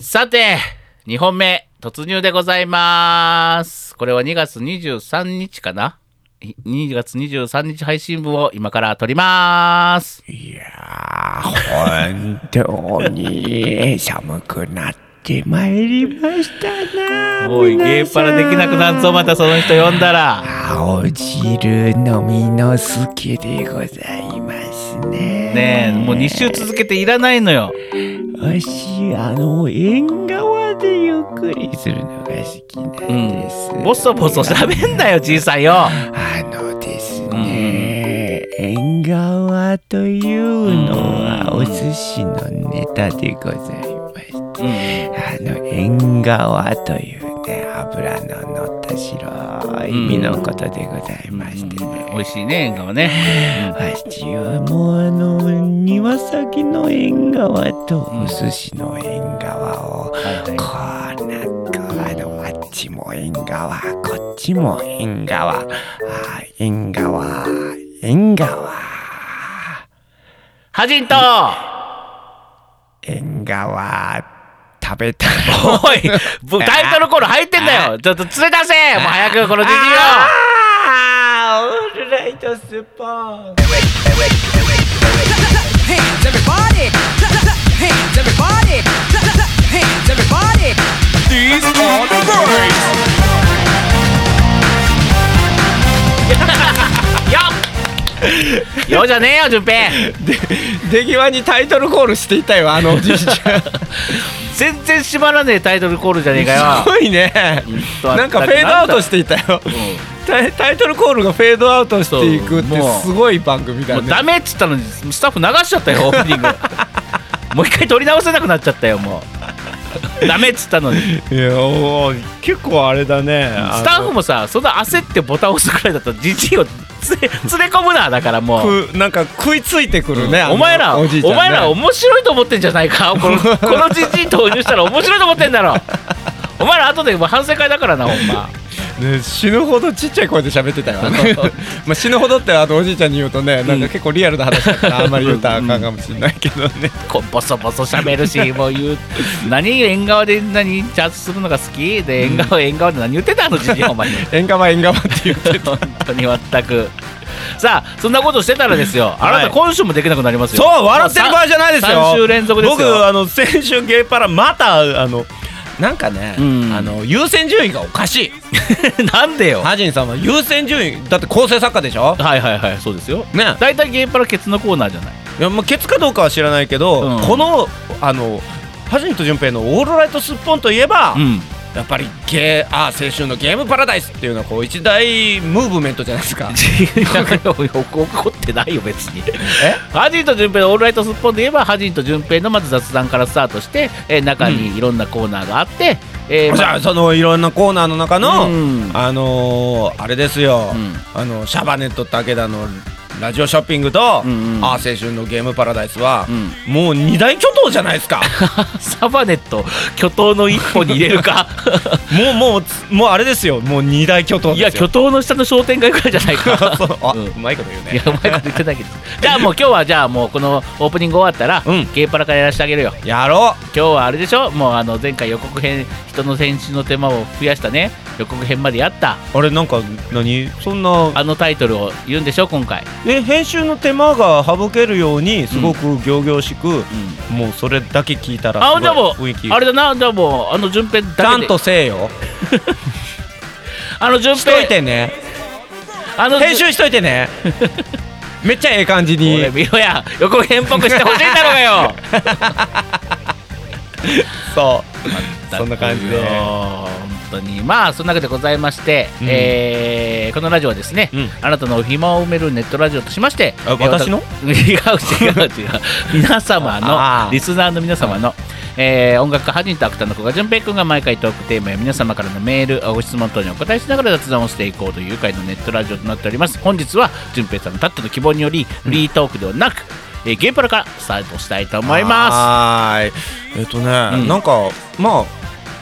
さて、2本目、突入でございます。これは2月23日かな？い2月23日配信分を今から撮ります。いやー、本当に寒くなってまいりましたな。おい、ゲーパラできなくなるぞ、またその人呼んだら。青汁飲みのすけでございますね。ねえ、もう2週続けていらないのよ。わし、あの、縁側でゆっくりするのが好きなんです。ボソボソ喋んなよ、じいさんよ。あのですね、縁側というのはお寿司のネタでございまして、うん。あの縁側というね油の乗った白い身のことでございましてね、美味しいね、縁側ね。わしはもうあの庭先の縁側とお寿司の縁側を、はいはい。こうなんかあのあっちも縁側こっちも縁側。あ縁側縁側。はじんと。縁側食べたおいタイトルコ入ってんだよちょっと連れ出せ早くこのディをオー よじゃねえよ、順平。出際にタイトルコールしていたよあのおじいちゃん。全然閉まらねえタイトルコールじゃねえかよ。すごいね。となんかフェードアウトしていたよ。タイタイトルコールがフェードアウトしていくってすごい番組だね。もうダメっつったのにスタッフ流しちゃったよオープニング。もう一回撮り直せなくなっちゃったよもう。ダメっつったのに。いやおー結構あれだね。スタッフもさそんな焦ってボタン押すくらいだったらじじいを連れ込むなだからもう。くなんか食いついてくるね、あのお前ら、お前ら面白いと思ってんじゃないか？このこのじじい投入したら面白いと思ってんだろ。お前ら後で反省会だからなほんまね、死ぬほどちっちゃい声で喋ってたよ。まあ死ぬほどってあのおじいちゃんに言うとねなんか結構リアルな話だから あんまり言うたらあかんかもしれないけどね。こうボソボソ喋るしもう言う何縁側で何チャージするのが好き？で縁側縁側で何言ってた？あのじじいお前。に縁側縁側って言って本当に全く。さあそんなことしてたらですよ。あなた今週もできなくなりますよ。そう笑ってる場合じゃないですよ。3週連続ですよ。僕あの先週ゲーパラまたあのなんかね、うん。あの優先順位がおかしい。なんでよ。ハジンさんは優先順位だって構成作家でしょ？はいはいはいそうですよ。ね。大体ゲーパラケツのコーナーじゃない。いやまあケツかどうかは知らないけど、うん。このあのハジンと順平のオールライトスッポンといえば、うんやっぱりゲーあー青春のゲームパラダイスっていうのはこう一大ムーブメントじゃないですか。怒ってないよ別に。え？ハジンと順平のオールライトスッポンで言えばハジンと順平のまず雑談からスタートして、えー中にいろんなコーナーがあって、えーまじゃあそのいろんなコーナーの中の、うん。あのーあれですよ、うん。あのシャバネット武田のラジオショッピングと、うんうん。あー青春のゲームパラダイスは、うもう二大巨頭じゃないですか。サバネット巨頭の一歩に入れるか。もうもうつもうあれですよもう二大巨頭いや巨頭の下の商店街くらいじゃないか。あ、うん。うまいこと言うね。いやうまいこと言ってないけど。じゃあもう今日はじゃあもうこのオープニング終わったら、うん。ゲーパラからやらせてあげるよ。やろ今日はあれでしょ？もうあの前回予告編人の選手の手間を増やしたね予告編までやった。うあれなんか何？そんな。あのタイトルを言うんでしょ今回、え編集の手間が省けるようにすごく仰々しく、うん、もうそれだけ聞いたらあじゃあもあれだな。じゃあもうあの順平だけで。ちゃんとせえよ。あの順しと平いてね。あの編集しといてね。めっちゃええ感じ俺に見ろや。予告編っぽくしてほしいんだろうがよ。そうそんな感じで。本当に。まあそんなわけでございまして、うん。えーこのラジオはですね、うん。あなたの暇を埋めるネットラジオとしましてあ私の？違う違う違う。皆様あのー。リスナーの皆様の、えー音楽家ハジンとアクターの子が順平君が毎回トークテーマや皆様からのメールご質問等にお答えしながら雑談をしていこうという愉快なネットラジオとなっております。本日は順平さんのたっての希望によりフリートークではなく、えーゲームパラからスタートしたいと思います。はーい。えっ、とね、うん。なんかま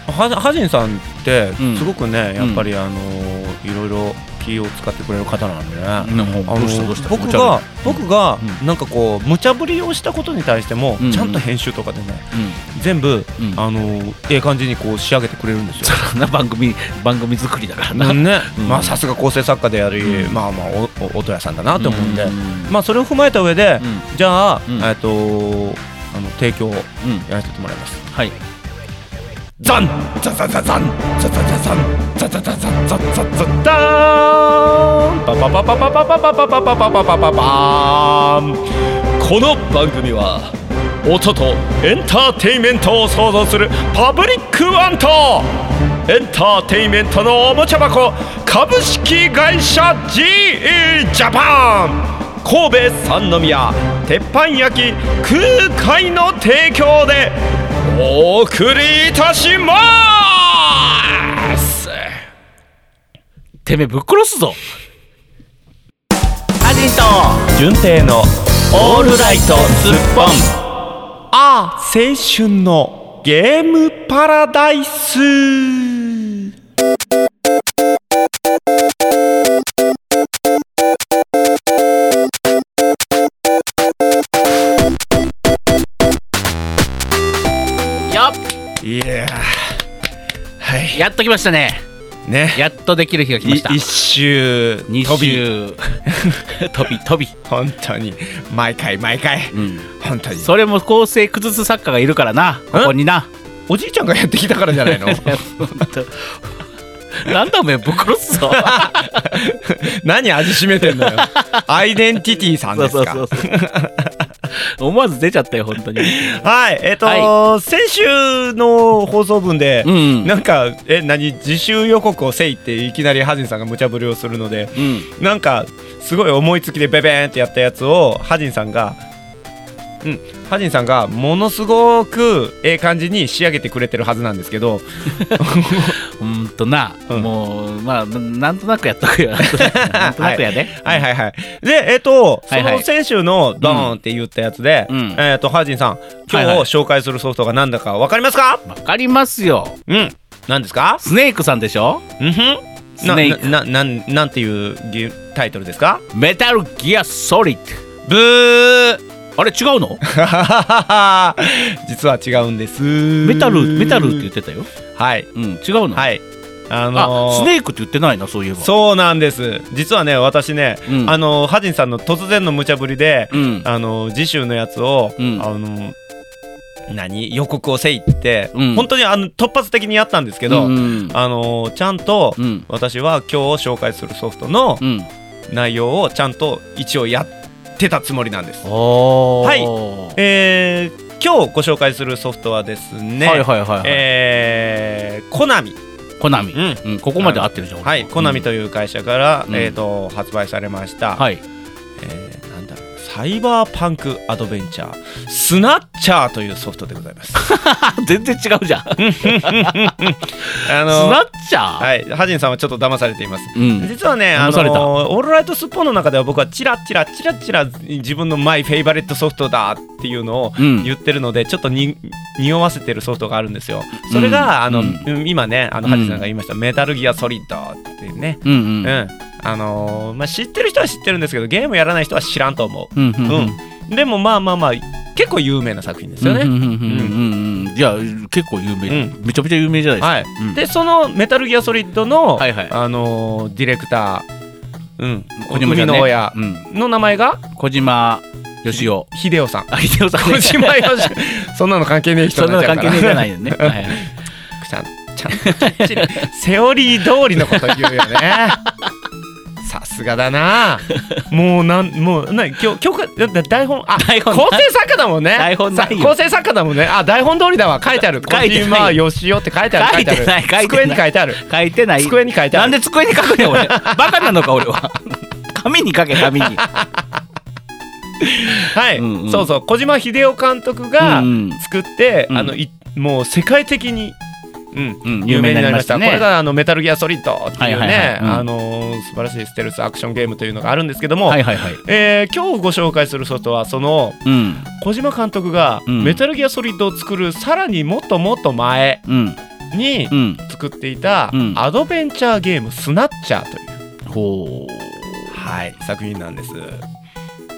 あはハジンさんってうん。すごくね、やっぱりあのいろいろ式を使ってくれる方なんでね、あの僕が僕がうなんかこう無茶ぶりをしたことに対しても、うん。ちゃんと編集とかでねうん。全部、うん。あのええ感じにこう仕上げてくれるんですよ。そ んな番組番組作りだからな、ね、うん。まあさすが構成作家であり、うん。まあまあおお音屋さんだなと思うんで、うん。まあそれを踏まえた上で、うん。じゃあ、うん。えっとあの提供やらせてもらいます。はいザンザザザザンザザザザンザザザザンザザザダーンパパパパパパパパパパパパパパパパンこの番組は音とエンターテインメントを創造するパブリックワンとエンターテインメントのおもちゃ箱株式会社 GE ジャパン神戸三宮鉄板焼き空海の提供でお送りいたします。てめえぶっ殺すぞ。アジンと純正のオールライトスッポン。ああ青春のゲームパラダイスやっときましたね。ね。やっとできる日が来ました。い一周二飛び。週 飛び飛び、本当に。毎回毎回。うん、本当に。それも構成崩す作家がいるからな。ここにな。おじいちゃんがやってきたからじゃないの？なんだおめえぶっ殺すぞ。何味しめてんのよ。アイデンティティさんですか。そうそうそう思わず出ちゃったよ本当に。はいえっ、と、は先週の放送分で、うん。なんかえ何自習予告をせいっていきなりハジンさんが無茶ぶりをするのでうん。なんかすごい思いつきでベベーンってやったやつをハジンさんがうんハジンさんがものすごくええ感じに仕上げてくれてるはずなんですけど うんとな、うん。もうまあななんとなくやっとくよ。なんとなくやで、はいはいはい。でえっ、とそはいはい。の先週のドーンって言ったやつで、うん。えっ、とハジンさん今日はいはい。紹介するソフトが何だか分かりますか、わかりますよ。うん。何ですか？スネークさんでしょ？うんふん。スネーク。ななななんなんていうゲタイトルですか？メタルギアソリッブー。ドあれ違うの？実は違うんです。メタルメタルって言ってたよはい。うん違うの、はい。あのーあスネークって言ってないなそういえば。そうなんです。実はね私ね、うん。あのーハジンさんの突然の無茶ぶりで、うん。あのー次週のやつを、うん。あのー何？予告をせいって、うん。本当にあの突発的にやったんですけど、うんあのーちゃんと、うん。私は今日紹介するソフトのうん。内容をちゃんと一応やってたつもりなんです。はい。えー今日ご紹介するソフトはですね、はいはいはいはい、えーコナミコナミ、うん。うん、ここまで合ってるじゃんはい、コナミという、会社から、うん。えー、と発売されました、はい。えーサイバーパンクアドベンチャースナッチャーというソフトでございます。全然違うじゃん。スあナッチャー、はい、ハジンさんはちょっと騙されています。うん。実はね、あのオールライトスッポンの中では僕はチラチラチラチラ自分の my favorite ソフトだっていうのをうん。言ってるのでちょっとに匂わせてるソフトがあるんですよ。それが、あの、うん。うん。今ねあのうんハジさんが言いました、メタルギアソリッドっていうね。うんううんん、あのーまあ知ってる人は知ってるんですけどゲームやらない人は知らんと思う。んうんう。うん。でもまあまあまあ結構有名な作品ですよね。いや結構有名、うん。めちゃめちゃ有名じゃないですか、はい。うん。でそのメタルギアソリッドの、はいはい。あのーディレクター、うん、海の親うん、の名前が？小島よしお。秀夫さん。あ秀夫さんね。小島よし そんなの関係ねえ人そんなの関係ねえじゃないよね、はいはい。ちゃんちゃんセオリー通りのこと言うよねさすがだな。もうなんもうな今日今日だだ台本あ台本構成作家だもんね。台本ないよ。さ構成作家だもんね。あ台本通りだわ。書いてある。書いてない。小島よしおって書いてある。書いてない書いてない。机に書いてある。書いてない。机に書いてある。なんで机に書くねん俺。バカなのか俺は。紙に書け紙に。はい、うんうん。そうそう。小島秀夫監督がうん。作って、うん。あのいもう世界的に、うん。うん。有名になりましたね。これがあのメタルギアソリッドっていうね、素晴らしいステルスアクションゲームというのがあるんですけども、はいはいはい。えー今日ご紹介するソフトはそのうん。小島監督がうん。メタルギアソリッドを作るさらにもっともっと前うん。にうん。作っていたうん。アドベンチャーゲームスナッチャーというほう。はい作品なんです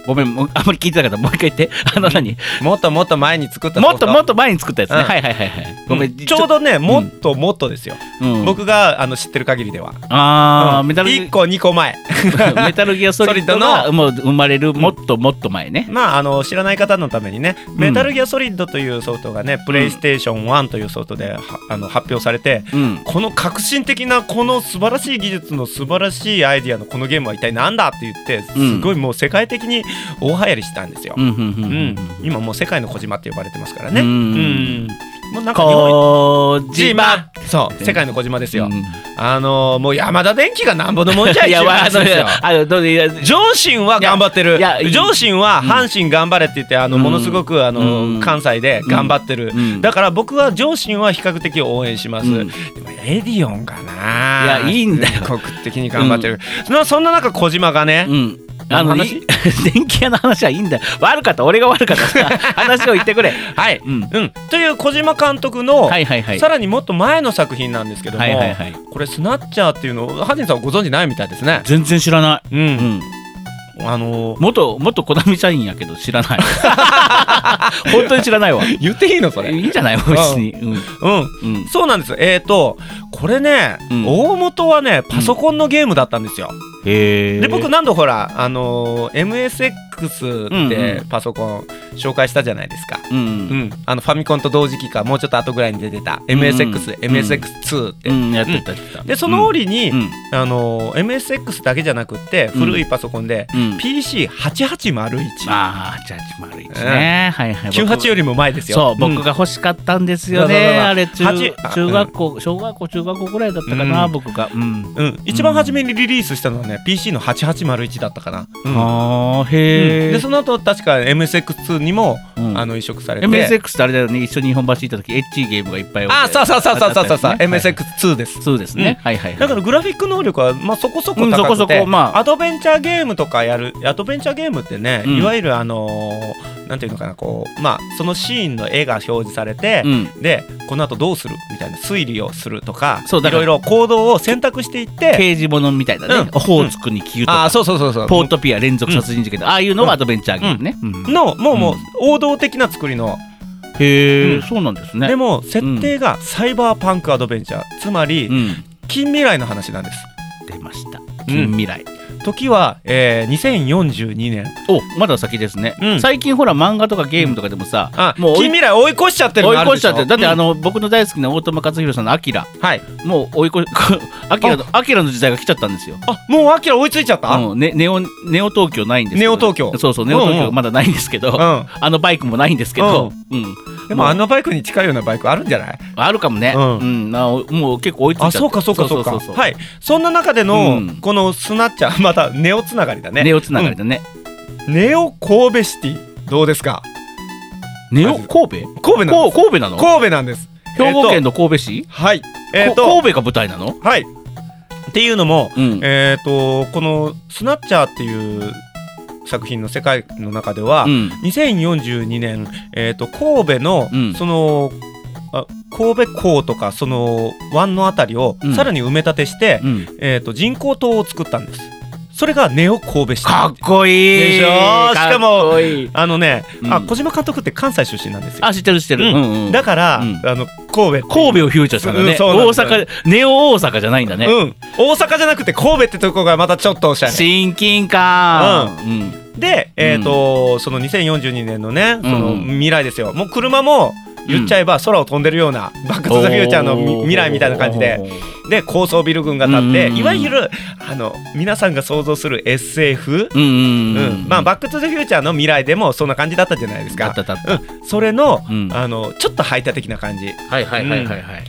ごめんあんまり聞いてなかった。もう一回言って。あの何？もっともっと前に作ったもっともっとと前に作ったやつね、うん。はいはいはいはい。ごめん、ちょうどねもっともっとですよ、うん。僕があの知ってる限りでは。ああ、うん。メタルギ1個2個前。メタルギアソリッドが ドもう生まれるもっともっと前ね、まああの知らない方のためにね、ん。メタルギアソリッドというソフトがねプレイステーション1というソフトではあの発表されてうん。この革新的なこの素晴らしい技術の素晴らしいアイディアのこのゲームは一体何だって言ってうん。すごいもう世界的に大流行りしたんですよ。うん今もう世界の小島って呼ばれてますからね。ううん。んもうなんか小島。そう世界の小島ですよ。うん。あのーもう山田電機がなんぼのもんじゃいいやまああのどういや上信は頑張ってる。上信は阪神頑張れって言ってあのうん。ものすごくあのうん。関西で頑張ってる。うん。だから僕は上信は比較的応援します。エディオンかな。いやいいんだよ。全国的に頑張ってる。そそんな中小島がねうんあの話？い 電気屋の話はいいんだよ。悪かった。俺が悪かった。話を言ってくれ。はい。うん。うん。という小島監督のはいはいはい。さらにもっと前の作品なんですけどもはいはいはい。これスナッチャーっていうのをハジンさんはご存知ないみたいですね。全然知らない。うん。うん。あのー元元コナミ社員やけど知らない。本当に知らないわ。言っていいのそれ？いいんじゃない別に。うん。うん。うん。そうなんです。えっ、とこれね、うん。大元はねパソコンのゲームだったんですよ、で僕何度ほらあのー MSX うんってうん。パソコン紹介したじゃないですか、うん。うん。あのファミコンと同時期かもうちょっと後ぐらいに出てた。MSX、うん。MSX2 って、うん。やってたでその折に、うん。あのー MSX だけじゃなくってうん古いパソコンで、うん。PC8801 ああ、じゃあ丸一ね。はいはい。僕98よりも前ですよ。そう、ん。僕が欲しかったんですよね。あれ中中学校、小学校中学校ぐらいだったかな、うん。僕が。うん。うん、一番初めにリリースしたのはね PC の8801だったかな、うん。ああ、うん。へえ。でその後確か MSX2 にも、うん。あの移植されて。MSX ってあれだよね、一緒に日本橋行った時、エッチーゲームがいっぱいあそうそうそうそうそうそうそう、あったやつね。MSX2 です。そうですね。はいはいはい。だからグラフィック能力は、まあ、そこそこうん高くて、そこそこまあ。アドベンチャーゲームとかやるアドベンチャーゲームってね、うん。いわゆるあのーなんていうのかなこうまあそのシーンの絵が表示されて、うん。でこの後どうするみたいな推理をするとかそうだからいろいろ行動を選択していって刑事物みたいなね。うん。オホーツクに消うとか、ああそうそうそうそう。ポートピア連続殺人事件ああいうのがアドベンチャーゲームね。うん。のもうもううん王道的な作りの、へえ、うんそうなんですね。でも設定がサイバーパンクアドベンチャーつまりうん。近未来の話なんです出ました。近未来。時は、えー、2042年おまだ先ですね、うん。最近ほら漫画とかゲームとかでもさ、あもう近未来追い越しちゃってる追い越しちゃってだってあうん。の、僕の大好きな大友克洋さんの「アキラ。はい。もう追い越し アキラのアキラの時代が来ちゃったんですよ。あもうアキラ追いついちゃった、うんうんね、ネオネオ東京ないんですけど。ネオ東京。そうそうネオ東うんうん。京まだないんですけど、あのバイクもないんですけど、うん。でもあのバイクに近いようなバイクあるんじゃない？あるかもね、ううん。んなもう結構追いついちゃって。あそうかそうかそうか。そうそうそうはい。そんな中での、うん。このスナッチャーまたネオつながりだね。ネオつながりだね、うん。ネオ神戸シティ。どうですか？ネオ神戸？神戸なんこうです神戸なの？神戸なんです。兵庫県のの神戸市、はいえっ、こと神戸が舞台なの、はい。っていうのもうん。えっ、とこのスナッチャーっていう作品の世界の中では、うん。2042年、えー、と神戸の、うん。そのあ神戸港とかその湾のあたりをうん。さらに埋め立てして、うん。えー、と人工島を作ったんですそれがネオ神戸市。かっこいい。でしょ？しかもあのね、うん。あ小島監督って関西出身なんですよ。あ知ってる知ってる、うん。だから、うん。あの神戸神戸をフューチャーしたんだね、大阪ネオ大阪じゃないんだね、うん、大阪じゃなくて神戸ってとこがまたちょっとおしゃれ。親近感、うん。で、えーとその2042年のねそのうん未来ですよ。もう車も言っちゃえば空を飛んでるような、バック・トゥ・ザ・フューチャーのみ未来みたいな感じで。で高層ビル群が建って、うん。いわゆるあの皆さんが想像する SF、まあ、バック・トゥ・ザ・フューチャーの未来でもそんな感じだったじゃないですか。それの,、うん。あのちょっと排他的な感じ。はいはいはいはいはい、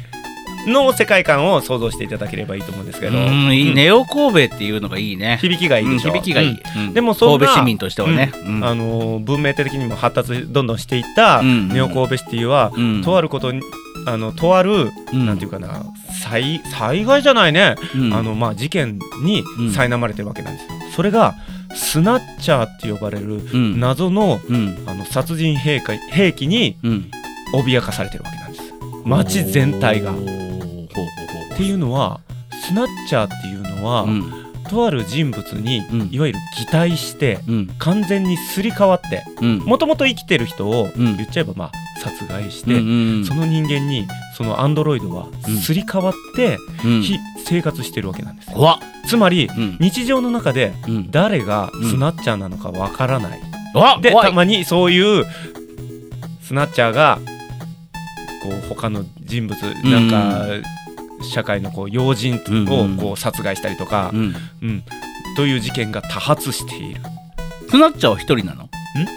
の世界観を想像していただければいいと思うんですけど、うんいいうん。ネオ神戸っていうのがいいね。響きがいいでしょ、うん響きがいい、でもそんな神戸市民としてはね、うん。あの文明的にも発達どんどんしていったうん。ネオ神戸シティは、うん。とあることにあのとある、うん。なんていうかな災災害じゃないね、うん。あのまあ事件にうん。苛まれてるわけなんですよ。それがスナッチャーって呼ばれるうん。謎のうん。あの殺人兵器兵器にうん。脅かされてるわけなんです。街全体が。っていうのはスナッチャーっていうのは、うん。とある人物に、うん。いわゆる擬態してうん。完全にすり替わってうん。もともと生きてる人をうん。言っちゃえばまあ殺害して、うんその人間にそのアンドロイドはうん。すり替わって、生活してるわけなんです。よ怖っつまりうん。日常の中でうん。誰がスナッチャーなのかわからない、でたまにそういうスナッチャーがこう他の人物うんなん。か社会のこう要人うん。をこう殺害したりとかう、ん。うん。という事件が多発している。スナッチャーは一人なの？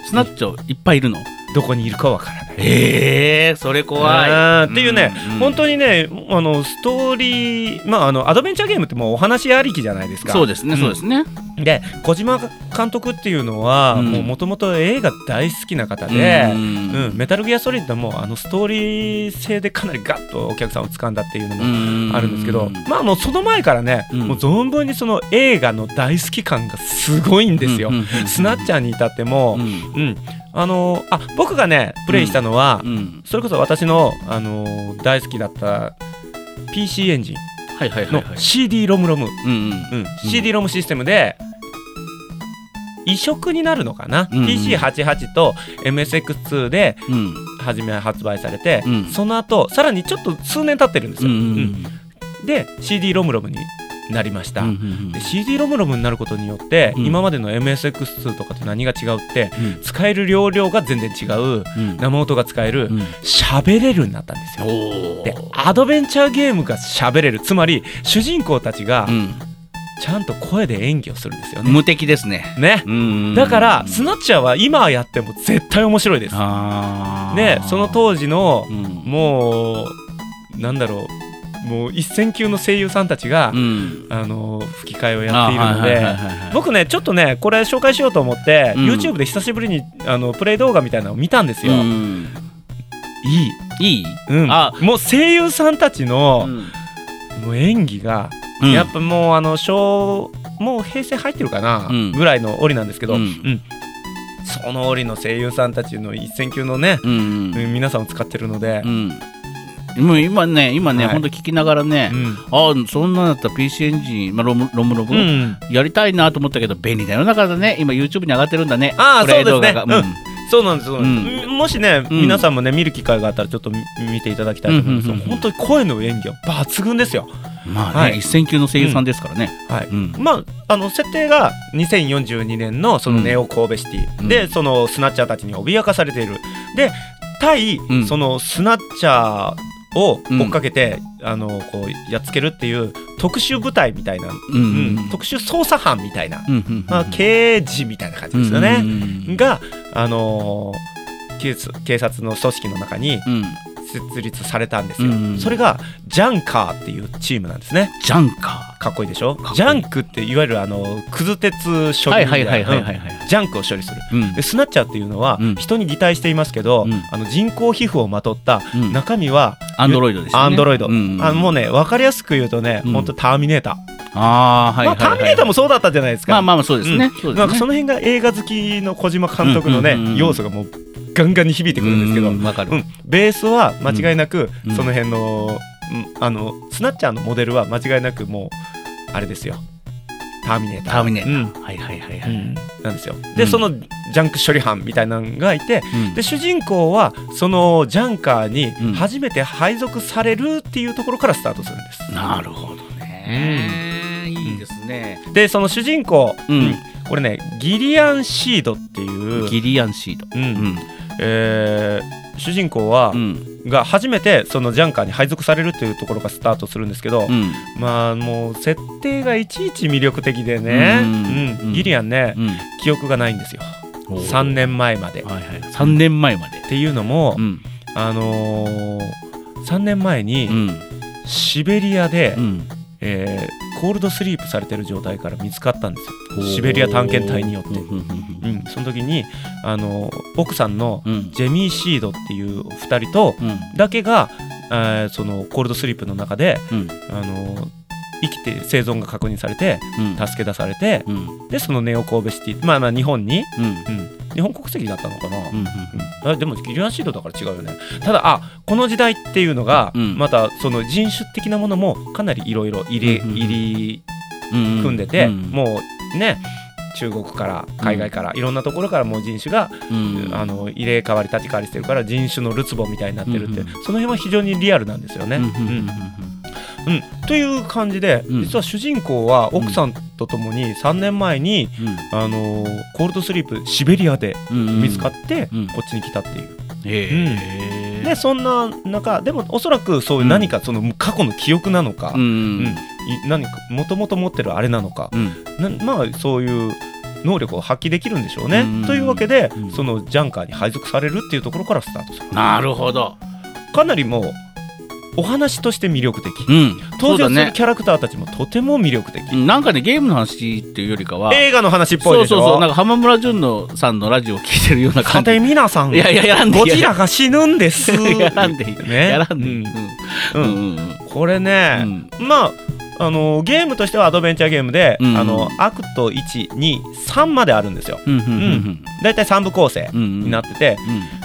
スナッチャーいっぱいいるの？どこにいるかわからない。ええそれ怖い。っていうね、んん本当にねあのストーリーまああのアドベンチャーゲームってもうお話ありきじゃないですか。そうですねそうですね。で小島監督っていうのはうん。もともと映画大好きな方で、ううん。んメタルギアソリッドもあのストーリー性でかなりガッとお客さんを掴んだっていうのもうん。あるんですけど、まあもうその前からね、うん。もう存分にその映画の大好き感がすごいんですよ。うんうんうん。スナッチャーに至っても、うん。うんあのーあ僕がねプレイしたのは、うんそれこそ私の、あのー大好きだった PC エンジンの CD ロムロム、うんうん。うん、CD ロムシステムで移植になるのかな、うんうん。PC88 と MSX2 でうん。初め発売されて、うん。その後さらにちょっと数年経ってるんですよ、うんうんうん。で CD ロムロムになりました、うんうんで CD ロムロムになることによって、うん。今までの MSX2 とかと何が違うってうん。使える容量が全然違ううん。生音が使えるうん。喋れるになったんですよ。おでアドベンチャーゲームが喋れる。つまり主人公たちがうん。ちゃんと声で演技をするんですよね。無敵ですね。ね。うんだからスナッチャーは今やっても絶対面白いです。でその当時のうん。もうなんだろうもう一線級の声優さんたちが、うん。あの吹き替えをやっているので僕ねちょっとねこれ紹介しようと思って、うん。YouTube で久しぶりにあのプレイ動画みたいなのを見たんですよ。うん。いい、いい？うん、あ。もう声優さんたちの,、うん。もう演技が、うん。やっぱもうあの小もう平成入ってるかな、うん。ぐらいの折なんですけど、うん。うん。その折の声優さんたちの一線級のね、うん。うん。皆さんを使ってるのでう、んもう今ね今ねはい。ほんと聞きながらねうん。あそんなんだったら PC エンジンまあロムロムロムうん。やりたいなと思ったけど便利な世の中だね。今 YouTube に上がってるんだね。あそうですね。が。うん。そうなんですそうなんです、もしね、うん。皆さんもね見る機会があったらちょっと見見ていただきたいと思うんです。けど、うんうんうんうん。本当に声の演技は抜群ですよ。まあはい。ね一線級の声優さんですからね。はい。うん。まあ、あの設定が2042年のそのネオ神戸シティ、うん。でそのスナッチャーたちに脅かされている。で対、うん。そのスナッチャーを追っかけて、あのこうやっつけるっていう特殊部隊みたいな、ううんん。特殊捜査班みたいな、うんうんまあ、刑事みたいな感じですよね、うんが、あのー警察警察の組織の中にうん設立されたんですよ、うん。それがジャンカーっていうチームなんですね。ジャンカかっこいいでしょ？こいい。ジャンクっていわゆるあのくず鉄処理ーはいはいはい。はいはいうんはいジャンクを処理する。うん。でスナッチャーっていうのはうん。人に擬態していますけど、うん。あの人工皮膚をまとったうん。中身はアンドロイドですアンドロイド、うんあのもうね分かりやすく言うとね、うん。本当ターミネーター、ああはいはいターミネーターもそうだったじゃないですか、まあまあまあそうですね。うん。すねなんかその辺が映画好きの小島監督のね、うんうんうんうん。要素がもうガンガンに響いてくるんですけど、うんわかる。うん。ベースは間違いなくうんその辺の,、うんあのスナッチャーのモデルは間違いなくもうあれですよ。ターミネーター。ターミネータうん。ーはいはいはいはい。うん。なんですよ。で、うん。そのジャンク処理班みたいなのがいてうん。で主人公はそのジャンカーにうん。初めて配属されるっていうところからスタートするんです、なるほどね。いいですね。でその主人公、うん。これねギリアンシードっていう、ギリアンシード。うん。うんえー主人公は、うん。が初めてそのジャンカーに配属されるっていうところがスタートするんですけど、うん。まあもう設定がいちいち魅力的でね、うん。ギリアンね、うん。記憶がないんですよ。おー。3年前まで。っはいはい。3年前まで。ていうのも、うん。あのー、3年前にうん。シベリアで、うん。えーコールドスリープされてる状態から見つかったんですよ。シベリア探検隊によって。うんうんうん、その時に、あのー奥さんのうん。うんジェミー・シードっていう2人とうん。だけが、えーそのコールドスリープの中で、うん。あのー生きて生存が確認されてうん。助け出されてうん。でそのネオ神戸シティまあまあ日本に、うん。うん、日本国籍だったのかな、うんうんあでもギリアンシードだから違うよね。ただあこの時代っていうのが、うん。またその人種的なものもかなりいろいろ入れうんうんうん。入り組んでて、うんもうね中国から海外からいろんなところからもう人種が、うん。あの入れ替わり立ち替わりしてるから人種のるつぼみたいになってるって、うんその辺は非常にリアルなんですよね。うんうん。うんという感じで、うん。実は主人公は奥さんと共に3年前に、あのーコールドスリープシベリアでうんうん。見つかって、うん。こっちに来たっていう。でそんな中でもおそらくそういう何かその過去の記憶なのか、うん。何かもともと持ってるあれなのか、まあそういう能力を発揮できるんでしょうね。うん。というわけで、うん。そのジャンカーに配属されるっていうところからスタートする。なるほど。かなりもうお話として魅力的。うん。登場するキャラクターたちもとても魅力的。うん。なんかねゲームの話っていうよりかは映画の話っぽいでしょ？そうそうそう。なんか浜村淳のさんのラジオを聞いてるような感じさて皆さんいやいややらんでゴジラが死ぬんです。やらんでいい。ねやらんでいい。うん。うん。うんうんこれね、まああのゲームとしてはアドベンチャーゲームで、うん。あのアクト123まであるんですよ。うんうんうんだいたい3部構成うんうん。になってて、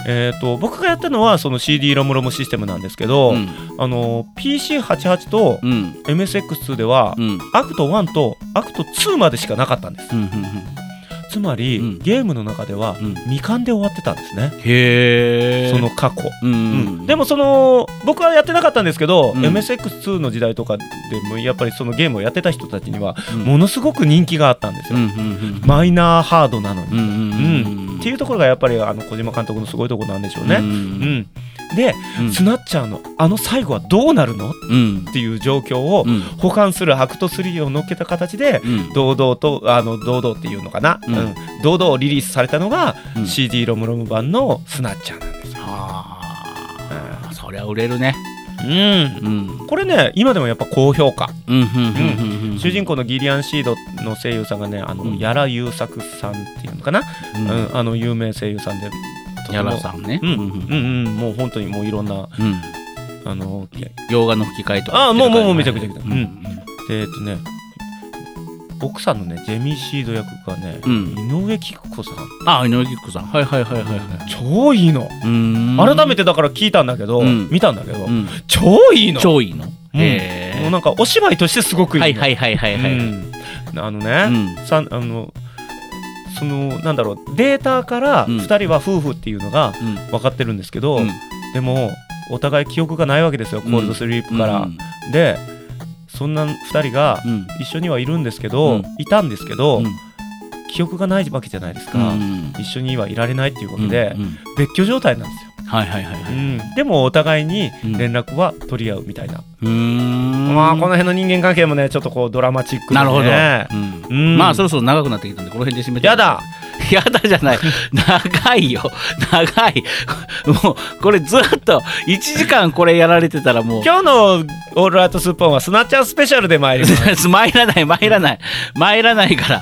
えー、と僕がやったのはその CD ロムロムシステムなんですけど、うん。あの PC88 とうん。MSX2 では、うん。アクト1とアクト2までしかなかったんです。うんうんつまり、うん。ゲームの中ではうん。未完で終わってたんですね、へえその過去、うんうんでもその僕はやってなかったんですけど、うん。MSX2 の時代とかでもやっぱりそのゲームをやってた人たちにはうん。ものすごく人気があったんですよ、マイナーハードなのに、うんっていうところがやっぱりあの小島監督のすごいところなんでしょうね、ううんんで、うん。スナッチャーのあの最後はどうなるの？っうん。ていう状況をうん。補完するアクト3を乗っけた形でうん。堂々とあの堂々っていうのかな、うん。うん。堂々リリースされたのが、うん。CD ロムロム版のスナッチャーなんですよ。はあ。そりゃ売れるね。うん。うん。これね今でもやっぱ高評価、うんうんうんうん。主人公のギリアン・シードの声優さんがねあの、うん。屋良優作さんっていうのかな、うん。うん。あの有名声優さんでやさんね。うん。うんうんうん。もう本当にもういろんなうん。あの洋画の吹き替えとか。あもうもうもうめちゃくくちゃ来た。うん。えっ、とね奥さんのねジェミー・シード役がね、うん。井上貴子さん。あ井上貴子さん。はいはいはいはいはい。超いいの、うーん。改めてだから聞いたんだけど、うん。見たんだけど、うん。超いいの。超いいの？うん。へえもうなんかお芝居としてすごくいいの。はいはいはいはいはい。うん。あのうね、ん。さあのそのなんだろうデータからうん。2人は夫婦っていうのがうん。分かってるんですけど、うん。でもお互い記憶がないわけですよ、コールドスリープから。うん。でそんな2人がうん。一緒にはいるんですけど、うん。いたんですけど、うん。記憶がないわけじゃないですか、うん。一緒にはいられないっていうことで、うん。うん。別居状態なんですよ、はいはいはいはい。うん。でもお互いにうん。連絡は取り合うみたいな、うーんまあこの辺の人間関係もねちょっとこうドラマチックで、ね、なるほど、ううんん。まあそろそろ長くなってきたんでこの辺で締めて。やだやだじゃない。長いよ。長い。もうこれずっと1時間これやられてたらもう。今日のオールライトスッポンはスナッチャースペシャルで参ります。参らない参らない。参らないから。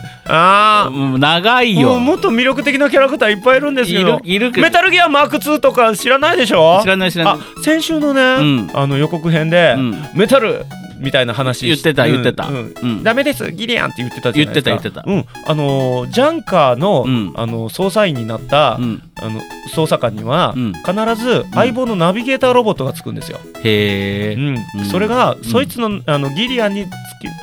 あもう長いよ。うもっと魅力的なキャラクターいっぱいいるんですいけど。るいるメタルギアマーク2とか知らないでしょ？知らない知らない。あ先週のね、ん。あの予告編で、うん。メタルみたいな話言ってたうん言ってた。うん。うん。ダメですギリアンって言ってたじゃないですか。言ってたうん。あのージャンカーの,、うん。あの捜査員になった、うん。あの捜査官には、うん。必ず相棒のナビゲーターロボットがつくんですよ、へえうん。うん。それが、ん。そいつのあのギリアンにつき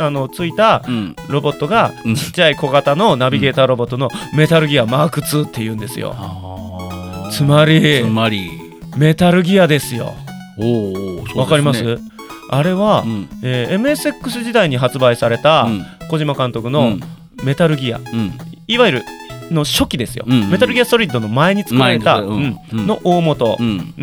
あのついたうん。ロボットが、うん。ちっちゃい小型のナビゲーターロボットのメタルギアマーク2っていうんですよ。つまりつまり。メタルギアですよ。おーおわかります？あれは、うん。えー MSX 時代に発売されたうん。小島監督のうん。メタルギア、うん。いわゆるの初期ですよ、うんうん。メタルギアソリッドの前に作られた、の大元、うん。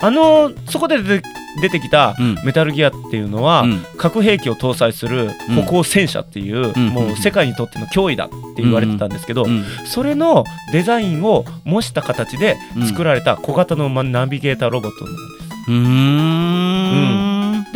あのそこで出て出てきたうん。メタルギアっていうのは、うん。核兵器を搭載する歩行戦車っていう、うん。もう世界にとっての脅威だって言われてたんですけど、うん。それのデザインを模した形で作られた小型のまナビゲーターロボットなんです。うーん。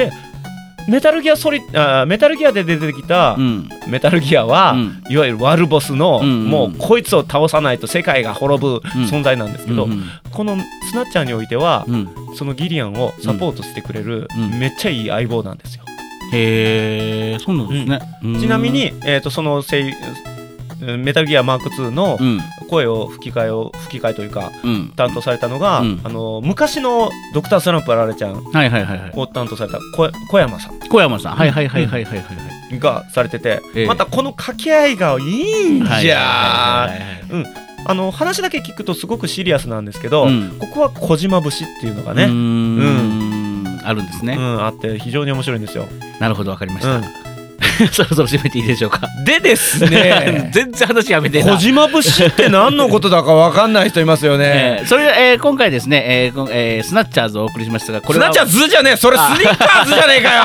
メタルギアソリあーメタルギアで出てきたうん。メタルギアは、うん。いわゆるワルボスの、うんもうこいつを倒さないと世界が滅ぶん。存在なんですけど、うんこのスナッチャーにおいては、うん。そのギリアンをサポートしてくれる、うん。めっちゃいい相棒なんですよ。へえそうなんですね。うん。ちなみに、えー、とその声メタルギアマーク2のうん声を吹き替えを吹き替えというかうん。担当されたのが、うん。あの昔のドクタースランプあられちゃん。はいはいはいはい。を担当された小小山さん。小山さん。はいはいはいはいはい。はいはいがされてて、ええ。またこの掛け合いがいいんじゃはいはいはいはいあの話だけ聞くとすごくシリアスなんですけど、うん。ここは小島節っていうのがね、ん。あるんですね、うん、あって非常に面白いんですよ。なるほどわかりました、うん そろそろ締めていいでしょうか。でですね。全然話やめて小島節って何のことだか分かんない人いますよね。えーそれで、えー今回ですね、えーえースナッチャーズをお送りしましたがこれは。スナッチャーズじゃねえそれスニッカーズじゃねえかよ。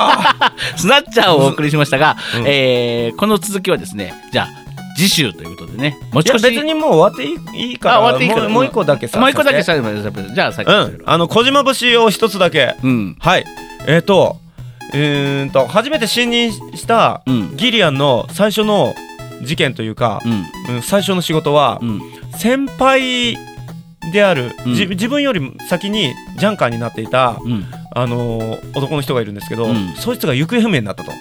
スナッチャーをお送りしましたが、うん。えーこの続きはですねじゃあ次週ということでね。持いやち越し別にもう終わっていいからあ終わっていいから。もう一個だけさもう一個だけささじゃあ最後うん。あの小島節を一つだけ。うん。はい。えっ、ー、とうーんと初めて信任したうん。ギリアンの最初の事件というかう、ん。うん最初の仕事はうん。先輩である、うん。じ自分より先にジャンカーになっていた、うん。あのー男の人がいるんですけど、うん。そいつが行方不明になったと、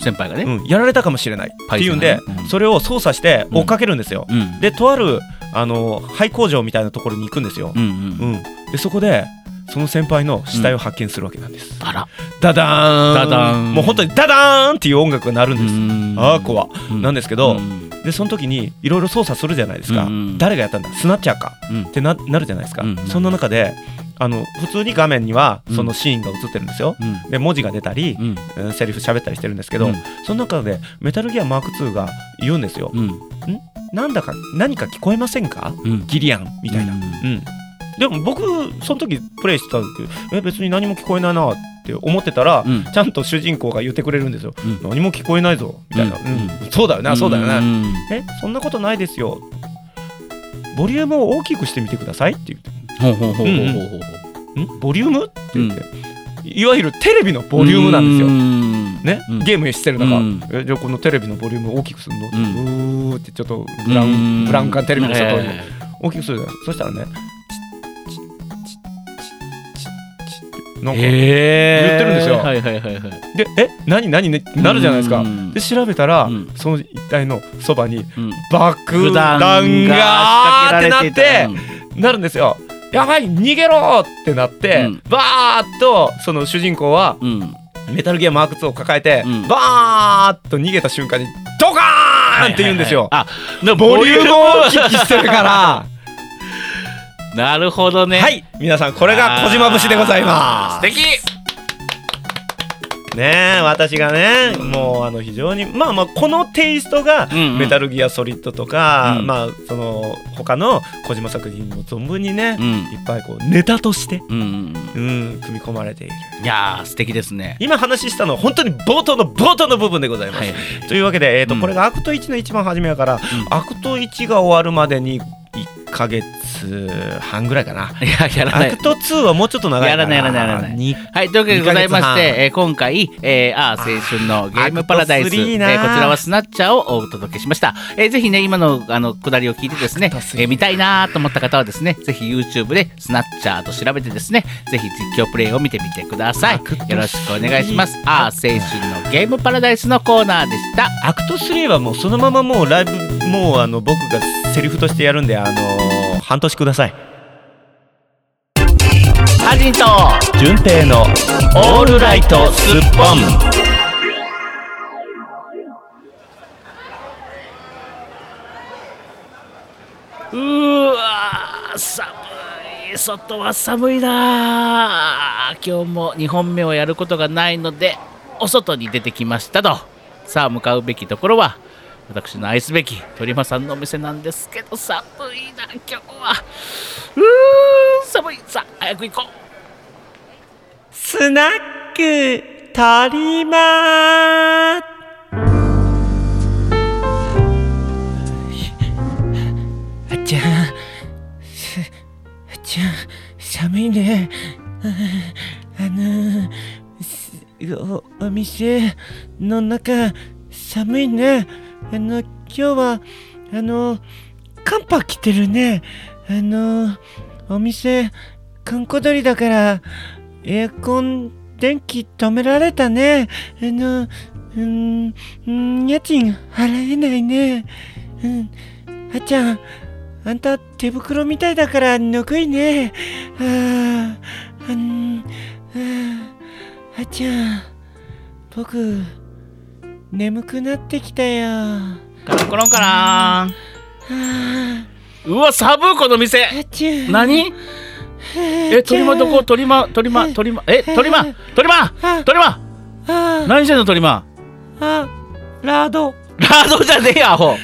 先輩がね。うん、やられたかもしれないっていうんで、それを操作して追っかけるんですよ、うん。でとある、あのー廃工場みたいなところに行くんですよ。うん。でそこでその先輩の死体を発見するわけなんです、あら。ダダーン。ダダーンもう本当にダダーンっていう音楽が鳴るんです、あー怖。うん。なんですけど、うん。でその時にいろいろ操作するじゃないですか、うん。うん誰がやったんだ？スナッチャーか。うん。ってななるじゃないですか、うん。うん。そんな中であの普通に画面にはうん。そのシーンが映ってるんですよ、うん。で文字が出たり、うん。うんセリフ喋ったりしてるんですけど、うん。その中でメタルギアマーク2が言うんですよ、うん。なんだか何か聞こえませんか？うん。ギリアンみたいな、ううんんでも僕その時プレイしてた時え別に何も聞こえないなって思ってたら、うん。ちゃんと主人公が言ってくれるんですよ、うん。何も聞こえないぞみたいな、うん。うん。そうだよなそうだよな、ん。えそんなことないですよ。ボリュームを大きくしてみてくださいって言って。ほうほうほうほうほうほん。ボリュームって言って、いわゆるテレビのボリュームなんですよ、ん。ね、うん。ゲームしてる中、うん。えじゃあこのテレビのボリューム大きくするの、ん。うーってちょっとブラウンブラウン管テレビの外にえ。大きくするじゃない。そしたらねなんか、え言ってるんですよ。はいはいはいはい。でえ何何ねなるじゃないですか、うん。で調べたら、うん。その一帯のそばにうん。爆弾がーってなってなるんですよ。やばい逃げろってなって、うん。バーッとその主人公はうん。メタルギアマーク2を抱えて、うん。バーッと逃げた瞬間にドカーンって言うんですよ、あでもボリュームを大きくしてるからなるほどね。はい。皆さんこれが小島節でございます。素敵。ねえ私がねもうあの非常にまあまあこのテイストがうんうん。メタルギアソリッドとか、うん。まあその他の小島作品も存分にね、うん。いっぱいこうネタとして、うんうんうん、組み込まれている。いやー素敵ですね。今話したのは本当に冒頭の冒頭の部分でございます、はいというわけで、えーとうん。これがアクト1の一番初めやから、アクト1が終わるまでに1ヶ月半ぐらいかな。いややらないアクト2はもうちょっと長いかな。やらないやらないやらないにはい、というわけでございまして、えー今回、えー、あー青春のゲームパラダイス、え3なーこちらはスナッチャーをお届けしました。えーぜひね、今のあのくだりを聞いてですねアクト、3えー見たいなと思った方はですね、ぜひ YouTube でスナッチャーと調べてですね、ぜひ実況プレイを見てみてくださいアクト。3よろしくお願いします。あー青春のゲームパラダイスのコーナーでした。アクト3はもうそのままもうライブもうあの僕がセリフとしてやるんであのー半年ください。ハジンと順平のオールライトスッポン。うーわー寒い外は寒いなー今日も2本目をやることがないのでお外に出てきましたとさあ向かうべきところは私の愛すべき鳥間さんのお店なんですけど寒いな今日は。うー寒い。さあ早く行こう。スナック足りまあっちゃんすあっちゃん寒いね。ああのすおお店の中寒いねあの今日はあの寒波来てるねあのお店閑古鳥だからエアコン電気止められたね。あの、うん、うん、家賃払えないね。うん、あっちゃん、あんた手袋みたいだからぬくいね。ああ、うん、ああ、あっちゃん、僕、眠くなってきたよカランコロンカラン。うわ寒いこの店。何？え鳥間どこ？鳥間鳥間鳥間。え鳥間？鳥間？鳥間？あ何してんの鳥間？あラード。ラードじゃねえやアホ。あ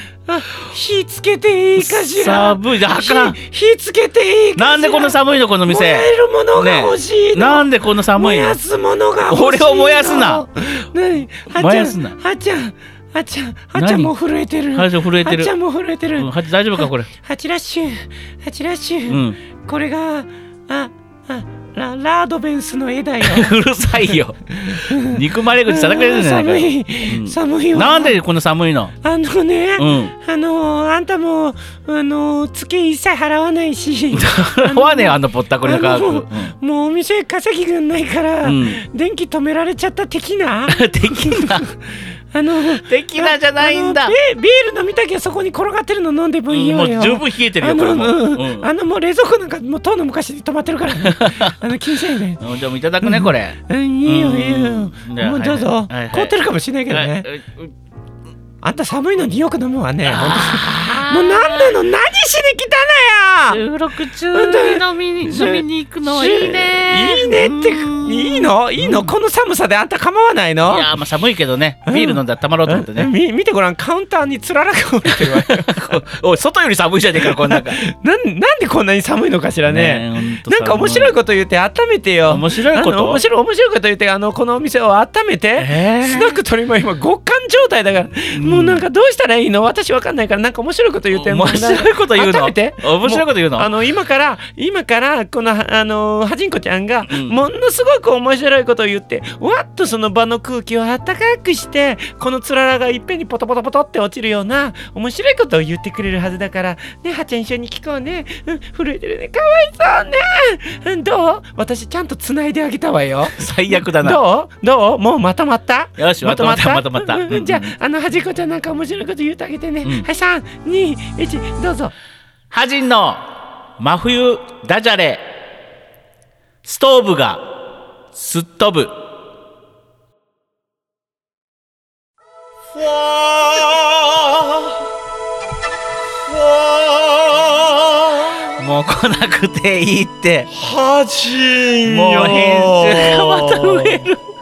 火つけていいかしら？寒い。じゃあかん。火火つけていいかしら？なんでこんな寒いのこの店？燃えるものが欲しいの、なんでこんな寒いの？燃やすものが欲しいの？俺を燃やすな。何は燃やすな。はちゃんはちゃんはちゃ何？んもう震えてる。はちゃん震えてる。はちゃんも震えてる、うんは大丈夫かこれ？ハチラッシュハチラッシュ、うん。これがああララードベンスの絵だよ。うるさいよ。憎まれ口叩かれるんじゃないか寒よい、うん。寒いわ。なんでこんな寒いの？あのね、うん。あのあんたもあの月一切払わないし。払わねえよあのぼったくりの価格、あのもうお店稼ぎがないから、うん。電気止められちゃった的な。うん、的なあの的なじゃないんだ。ビビール飲みたきゃそこに転がってるの飲んでもいいもよ。よ、う十分冷えてるよこれも、うん。うん。あのもう冷蔵庫なんかもうとうの昔に止まってるから。あの気にしないでうん、でもいただくねこれ、うん。いいようんいいよ。うん。もうどうぞ。凍ってるかもしれないけどね。はいあんた寒いのによく飲むわね。もうなんなの？何しに来たのよ？収録中に飲みに飲みに行くのはいいね。いいねってうんいいの？いいの？この寒さであんた構わないの？いやーまあ寒いけどね。ビール飲んだらたまろうと思ってね。み見てごらんカウンターにつららが降りてるわ。よ おい外より寒いじゃねえからこん中。なんなんでこんなに寒いのかしらね。なんか面白いここと言って温めてよ。面白いこと？面白い面白いこと言ってあのこのお店を温めて、えー。スナック鳥も今極寒状態だから、もうなんかどうしたらいいの？私わかんないからなんか面白いこと言って面白いこと言うの？面白いこと言うの？もあの今から今からこのあのはじんこちゃんがうん。ものすごく面白いことを言って、わっとその場の空気をあったかくしてこのつららがいっぺんにポトポトポトって落ちるような面白いことを言ってくれるはずだからねはちゃん一緒に聞こうね、うん、震えてるね。かわいそうね、うん、どう？私ちゃんと繋いであげたわよ。最悪だな。どう？どう？もうまとまった？よしまとまったまとまった？うんうんじゃああのはじこちゃんなんか面白いこと言ってあげてね、うん。はい321どうぞ。ハジンの真冬ダジャレ。ストーブがすっ飛ぶ。もう来なくていいって。はじんもう編集がまた増える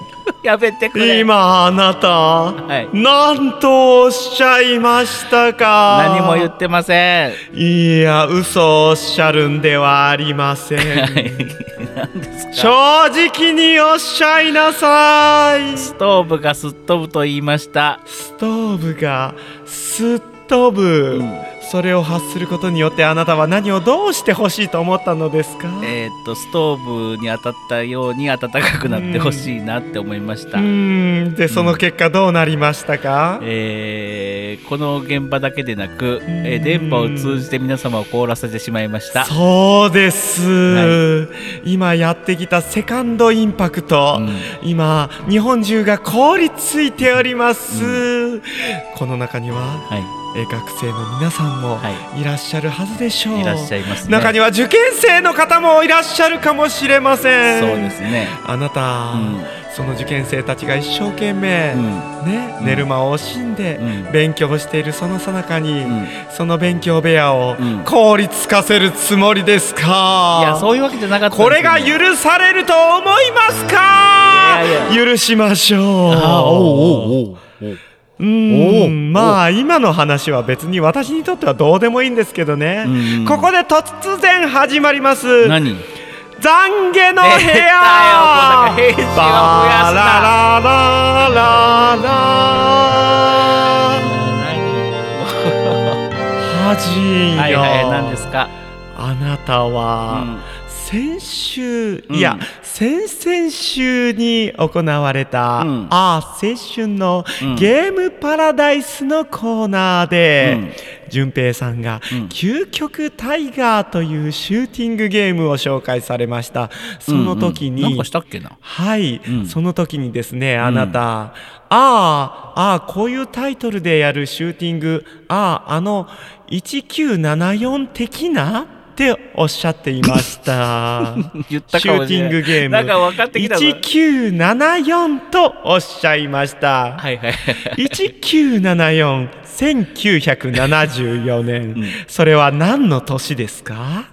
やめてくれ。今あなた、はい。何とおっしゃいましたか？何も言ってません。いや嘘をおっしゃるんではありません。正直におっしゃいなさい。ストーブがすっ飛ぶと言いました。ストーブがすっ飛ぶ、うんそれを発することによってあなたは何をどうしてほしいと思ったのですか？えーっとストーブに当たったように暖かくなってほしいなって思いました、うーん。でその結果どうなりましたか、えーこの現場だけでなく、えー電波を通じて皆様を凍らせてしまいました。そうです、は今やってきたセカンドインパクト、うん。今日本中が凍りついております、この中にははえ学生の皆さんもはい。らっしゃるはずでしょう、いいらっしゃいますね。中には受験生の方もいらっしゃるかもしれません。そうですね。あなた、うん。その受験生たちが一生懸命、うん。ね、うん。寝る間を惜しんでうん。勉強しているその最中に、うん。その勉強部屋をうん。凍りつかせるつもりですか？いやそういうわけじゃなかったんこれが許されると思いますか？許しましょう。あーおうおうおうおうん。まあ今の話は別に私にとってはどうでもいいんですけどね、ここで突然始まります。何？懺悔の部屋。あなたうは、ん。先週、うん。いや先々週に行われた、うん。ああ青春のうん。ゲームパラダイスのコーナーで、淳平さんが、うん。究極タイガーというシューティングゲームを紹介されました。その時に、うんうん。したっけな。はい、うん。その時にですねあなた、ああああこういうタイトルでやるシューティングあああの1974的なっておっしゃっていました。言ったシューティングゲーム。なんか分かってきたぞ1974とおっしゃいました。はいはい1974、1974年、それは何の年ですか？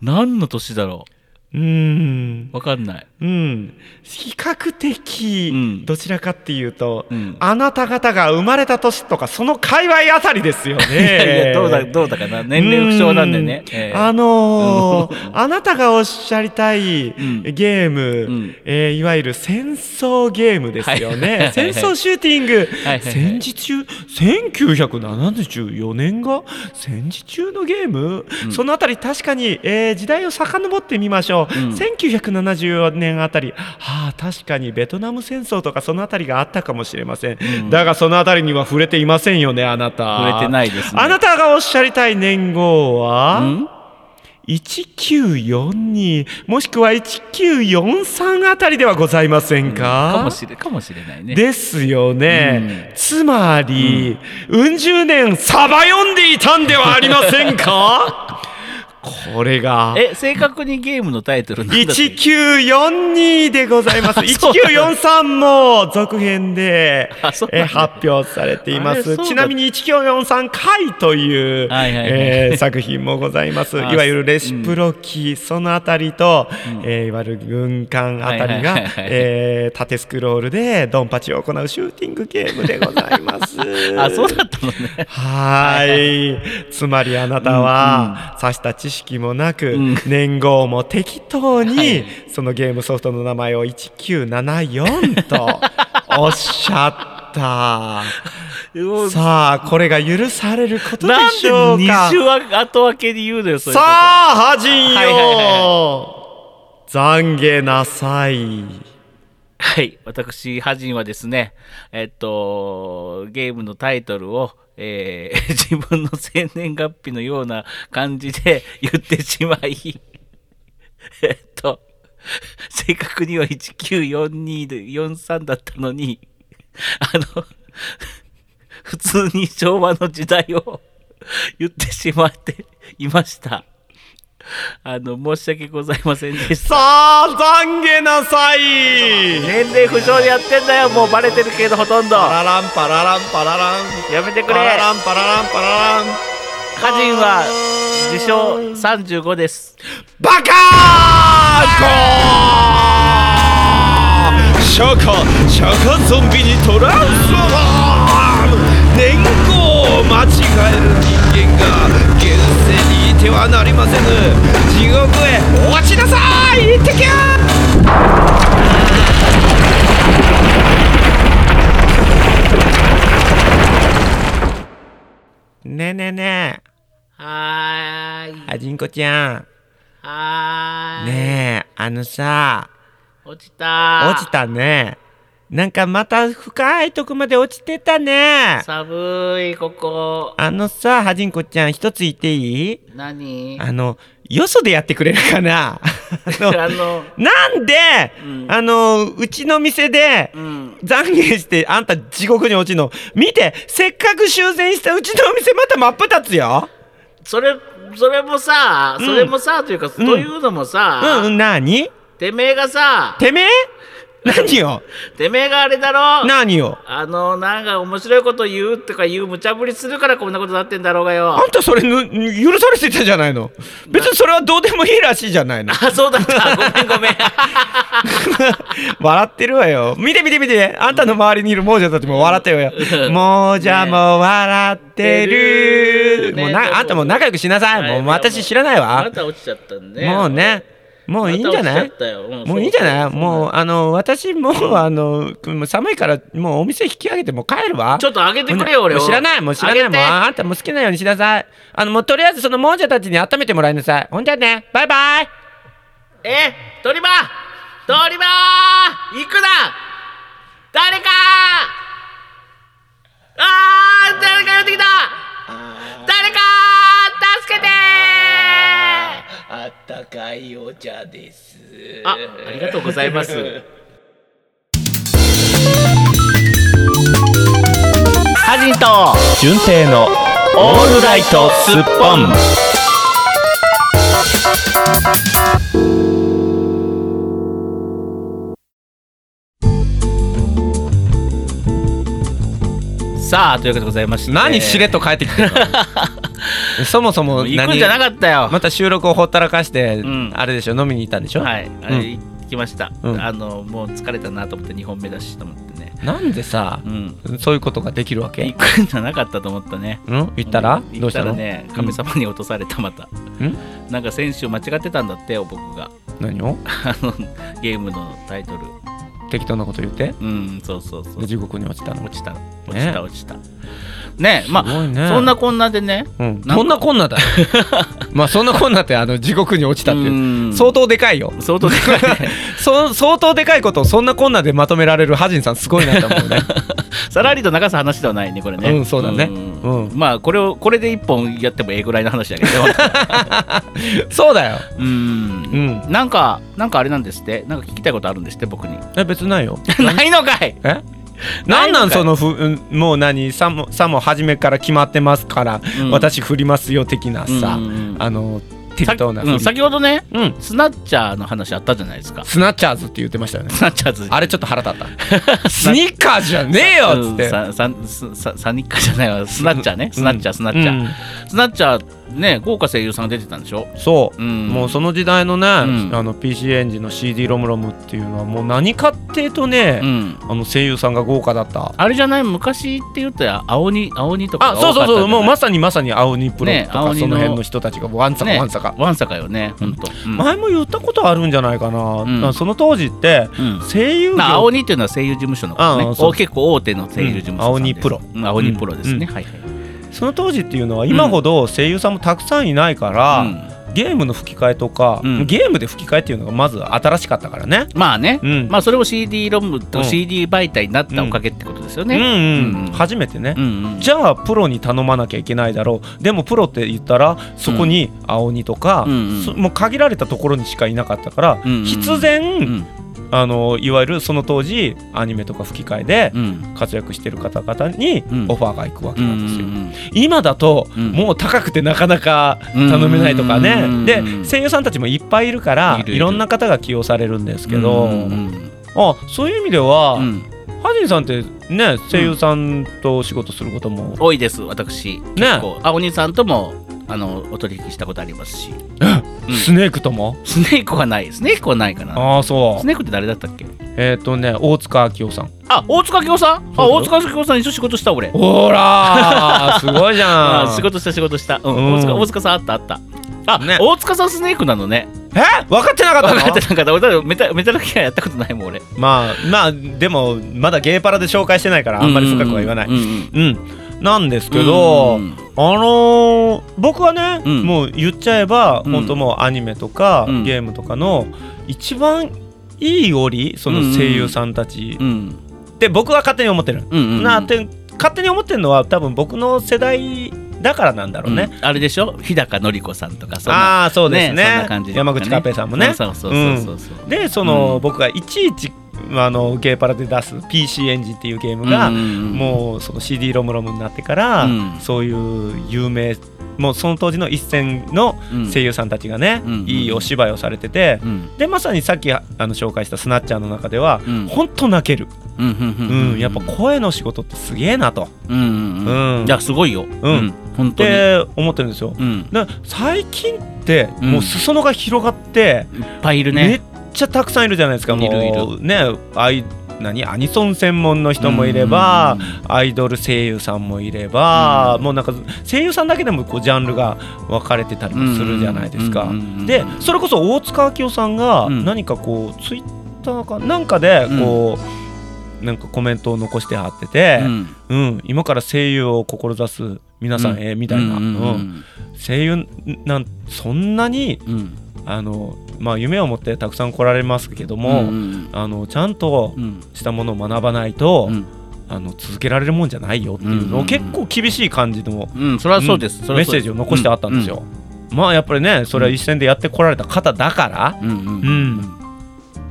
何の年だろう？ーん。う分かんないうん、比較的、うん。どちらかっていうと、うん。あなた方が生まれた年とかその界隈あたりですよね。いやいやどうだどうだかな。年齢不詳なんでね。あのーうん。あなたがおっしゃりたいん。ゲーム、ん。えーいわゆる戦争ゲームですよね。はい。戦争シューティング、はい。はい。戦時中1974年が戦時中のゲーム、そのあたり確かに、えー時代を遡ってみましょう、うん。1974年あたりはあ確かにベトナム戦争とかそのあたりがあったかもしれません、だがそのあたりには触れていませんよねあなた。触れてないですね。あなたがおっしゃりたい年号は、ん？1942もしくは1943あたりではございませんか、かもしれかもしれないね。ですよね、つまり、うん十年サバ読んでいたんではありませんか？これが。え正確にゲームのタイトルなんだっけ？1942でございます。そう1943も続編で え発表されています。ちなみに1943回という、はいはいはい。えー作品もございます。いあわゆるレシプロ機、そのあたりと、えーいわゆる軍艦あたりがえー縦スクロールでドンパチを行うシューティングゲームでございます。あそうだったのね。はーい。つまりあなたは、さした知識もなく、ん年号も適当に、はいそのゲームソフトの名前を1974と おっしゃった。うさあ、これが許されることでなんでしょう二か。週後分けに言うのよさあ、はじんよ、懺悔なさい。はい。私、ハジンはですね、えっと、ゲームのタイトルを、えー 自分の生年月日のような感じで 言ってしまい、えっと、正確には1942で43だったのに、あの、普通に昭和の時代を言ってしまっていました。あの、申し訳ございませんでした。さあ、懺悔なさい。年齢不詳でやってんだよもうバレてるけどほとんどパラランパラランパララン。やめてくれパラランパラランパララン。歌人は自称35ですバカーシャカシャカゾンビにトランスフォーム年号を間違える人間が現世にいてはなりませぬ地獄へ落ちなさい。行ってきゃねえねえねはーい。えはじんこちゃん。はーい。ねえあのさ落ちた。落ちたね。なんかまた深いとこまで落ちてたね。寒いここ。あのさはじんこちゃん一つ言っていい？何？あのよそでやってくれるかな？あのなんで、うん。あのうちの店でうん。懺悔してあんた地獄に落ちるの？見てせっかく修繕したうちのお店また真っ二つよ。それそれもさ、うん。それもさというか、というのもさ、うんうん何？てめえがさてめえ？何よてめえがあれだろ。何よあのなんか面白いこと言うとか言う無茶ぶりするからこんなことになってんだろうがよ。あんたそれぬ許されてたじゃないの。別にそれはどうでもいいらしいじゃないの。あそうだった。ごめんごめん。笑ってるわよ。見て見て見て。あんたの周りにいる亡者たちも笑ってるわよ。亡者も笑ってる、ねもうなあんたもう仲良くしなさい、はい。もう私知らないわ。また落ちちゃったんねもうねもういいんじゃない？まもういいんじゃない？もうあの私もうあの寒いからもうお店引き上げてもう帰るわ。ちょっと上げてくれよ俺知らないもう知らない。もうあんたもう好きなようにしなさい。あのもうとりあえずその亡者たちに温めてもらいなさい。ほんじゃねバイバイ。え鳥羽。鳥羽。行くな。誰か。あー誰かやってきた。誰か助けてあったかいお茶です。あありがとうございます。ハジンと純正のオールライトスッポン。さあというわけでございまして。何しれっと帰ってきてるの？そもそも行くんじゃなかったよ、また収録をほったらかして、ん。あれでしょ？飲みに行ったんでしょ、はい、あれ行きました、うん。あのもう疲れたなと思って2本目だしと思って。ねなんでさう、ん。そういうことができるわけ？行くんじゃなかったと思ったね。うん？言ったら、うん。どうしたの？行ったらね神様に落とされたまた、ん？なんか先週間違ってたんだってよ僕が。何を？あのゲームのタイトル。適当なこと言って。うんそうそうそう。で地獄に落ちたの。落ちた。落ちた落ちた。ねまあね。そんなこんなでねうん、か。そんなこんなだ。よ まあそんなこんなってあの地獄に落ちたってう。ん。相当でかいよ。相当でかいね。そ相当でかいことをそんなこんなでまとめられるハジンさんすごいなと思うね。さらりと流す話ではないねこれね。うんそうだね。ん。うん。まあこれをこれで一本やってもええぐらいの話だけど。そうだよ。うん。うん。なんかなんかあれなんですって？なんか聞きたいことあるんですって？僕に。え別にないよ。ないのかい。え？なのかいないんなんそのふうんもう何さもさも初めから決まってますから、うん。私振りますよ的なさ、うんうんうん。あの適当なうん先ほどねうん。スナッチャーの話あったじゃないですか。スナッチャーズって言ってましたよね。スナッチャーズ。あれちょっと腹立った。スニッカーじゃねえよっつって、うんサニッカじゃないわスナッチャーねスナッチャースナッチャー、うんスナッチャーね豪華声優さんが出てたんでしょ？そう、うん。もうその時代のね、ん。あの PC エンジンの CD ロムロムっていうのはもう何かっていうとね、うん。あの声優さんが豪華だった。あれじゃない？昔って言ったら青鬼青鬼とかあそうそうそう。もうまささにまさに青鬼プロねとか、青鬼のその辺の人たちがワンサかねワンサか、ワンサかよねほんと、うん。前も言ったことあるんじゃないかな、その当時ってうん。声優業。まあ、青鬼っていうのは声優事務所のことね結構大手の声優事務所青鬼プロ。うん青鬼プロですね、うん。はいはいその当時っていうのは今ほど声優さんもたくさんいないから、うん。ゲームの吹き替えとか、うん。ゲームで吹き替えっていうのがまず新しかったからね。まあね、うん。まあそれも CD ロムとうん。CD 媒体になったおかげってことですよね、うん。うんうん初めてね、うんうん。じゃあプロに頼まなきゃいけないだろう。でもプロって言ったらそこに青鬼とか、うんうん。そもう限られたところにしかいなかったから、うんうん。必然、うんあのいわゆるその当時アニメとか吹き替えでうん。活躍してる方々にうん。オファーが行くわけなんですよ。うん今だとうん。もう高くてなかなか頼めないとかね、うんで声優さんたちもいっぱいいるからいろんな方が起用されるんですけど、うんうんあそういう意味では、うん。ハジンさんってね声優さんと仕事することも、多いです私。結構。あお兄さんともあのお取引したことありますし。う んスネークとも？スネークはない。スネークはないかな。ああそう。スネークって誰だったっけ？えっ、とね大塚明夫さん。あ大塚明夫さん？あ大塚明夫さん一緒仕事した俺。ほらー すごいじゃん。あ仕事した仕事した、うんうん。大塚大塚さんあったあった。あ、ね。大塚さんスネークなのね。え？分かってなかったの？分かってなかった。俺メタメタルギアやったことないもん俺。まあまあでもまだゲーパラで紹介してないからあんまり深くは言わない。うんうん。うん、なんですけど、うん。あのー僕はね、うん。もう言っちゃえば、うん。本当もうアニメとか、うん。ゲームとかの一番いい折その声優さんたち。うん。って僕は勝手に思ってる、うんうんなって勝手に思ってるのは多分僕の世代だからなんだろうね、うん。あれでしょ？日高のり子さんとかそんな。ああそうですね。そんな感じとか山口勝平さんもね、そうそうそうそうそうでその、うん。僕がいちいちあのゲーパラで出す PC エンジンっていうゲームが、もうその CD ロムロムになってから、うん。そういう有名もうその当時の一線のうん声優さんたちがね、うんいいお芝居をされてて、うん。でまさにさっきあの紹介したスナッチャーの中では、うん。ほんと泣ける、うんやっぱ声の仕事ってすげえなと。うんうんういやすごいよ。ん。本当に。って思ってるんですよ。最近ってうん。もう裾野が広がって、いっぱいいるねちゃたくさんいるじゃないですか。もういる。いるねアイ何？アニソン専門の人もいれば、アイドル声優さんもいれば、うん。もうなんか声優さんだけでもこうジャンルが分かれてたりもするじゃないですか。でそれこそ大塚明夫さんがうん。何かこうツイッターかなんかでこう、なんかコメントを残してはってて、うん。うん今から声優を志す皆さんへ、みたいな、うんうんうん声優なんそんなにうんうん。あの、まあ、夢を持ってたくさん来られますけども、うんあのちゃんとうん。したものを学ばないと、うん。あの続けられるもんじゃないよっていうのを、うんうんうん。結構厳しい感じのうんそれはそうです。メッセージを残してあったんですよ。まあやっぱりねそれは一線でやってこられた方だから、うんうんうん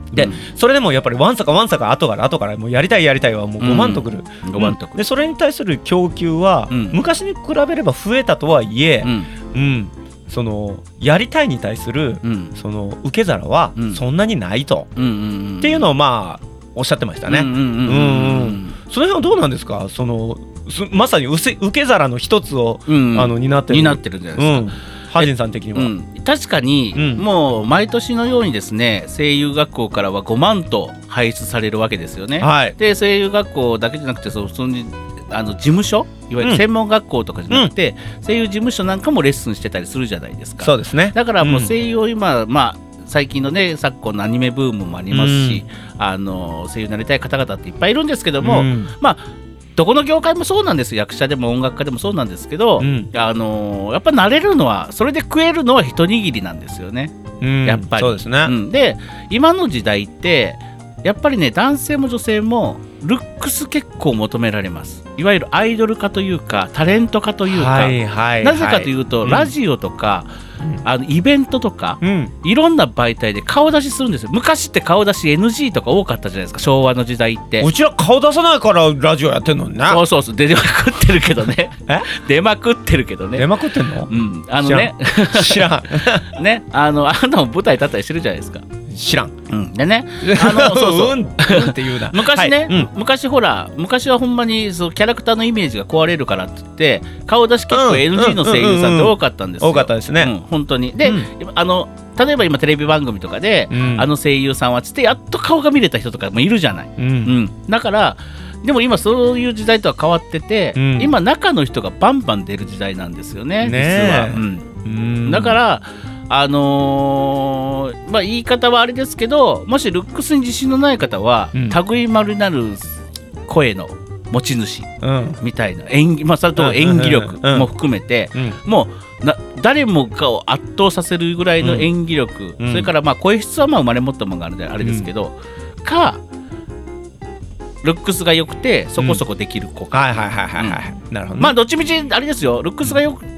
うん。でそれでもやっぱりわんさかわんさか後から後からもうやりたいやりたいはもう5万とくる、5万とうん。でそれに対する供給は、うん。昔に比べれば増えたとはいえう、ん。うんそのやりたいに対するうん。その受け皿はうん。そんなにないと、っていうのをまあおっしゃってましたね。その辺はどうなんですか？そのすまさにうせ受け皿の一つを、うんあの担ってる。になってるじゃないですか。うん、ハジンさん的には。うん、確かに、うん。もう毎年のようにですね声優学校からは5万と輩出されるわけですよね。はい、で声優学校だけじゃなくてそう普通にあの事務所いわゆうん。る専門学校とかじゃなくて、声優事務所なんかもレッスンしてたりするじゃないですか。そうですね。だからもううん。声優を今、まあ最近のね昨今のアニメブームもありますし、あの声優になりたい方々っていっぱいいるんですけども、うん。まあどこの業界もそうなんですよ。役者でも音楽家でもそうなんですけど、うん。あのやっぱ慣れるのはそれで食えるのは一握りなんですよね。うん。やっぱり。そうですね。うん、で今の時代ってやっぱりね男性も女性もルックス結構求められます。いわゆるアイドル化というかタレント化というか、はいはい、なぜかというと、うん。ラジオとか、あのイベントとか、うん、いろんな媒体で顔出しするんですよ。昔って顔出し NG とか多かったじゃないですか。昭和の時代って。うちら顔出さないからラジオやってんのにね。そうそうそう。出まくってるけどね。え？出まくってるけど出ねまくってんの？う？ん。あのね。知らん。ね。あのあなたも舞台立ったりしてるじゃないですか知らん。うん。でねあの そうそう。うん、うんって言うな。昔ね、はい。うん。昔ほら昔はほんまにそうキャラクターのイメージが壊れるからって言って顔出し結構うん。NG の声優さんって多かったんですよ、多かったですね。うん、本当に。で、うん。あの例えば今テレビ番組とかで、うん。あの声優さんはつってやっと顔が見れた人とかもいるじゃない、う。うんん、だからでも今そういう時代とは変わってて、うん。今中の人がバンバン出る時代なんですよねねえ。実は、うん、うん。だから、あのーまあ、言い方はあれですけどもしルックスに自信のない方は、うん。類いまれなる声の持ち主うん。みたいな演技、まあ、それと演技力も含めて、うん。もうな誰もかを圧倒させるぐらいの演技力、うん。それからまあ声質はまあ生まれ持ったものがあるんであれですけど、かルックスが良くてそこそこできる子。か、はいはいはいはいはい。なるほどね。まあどっちみちあれですよ。ルックスがよくい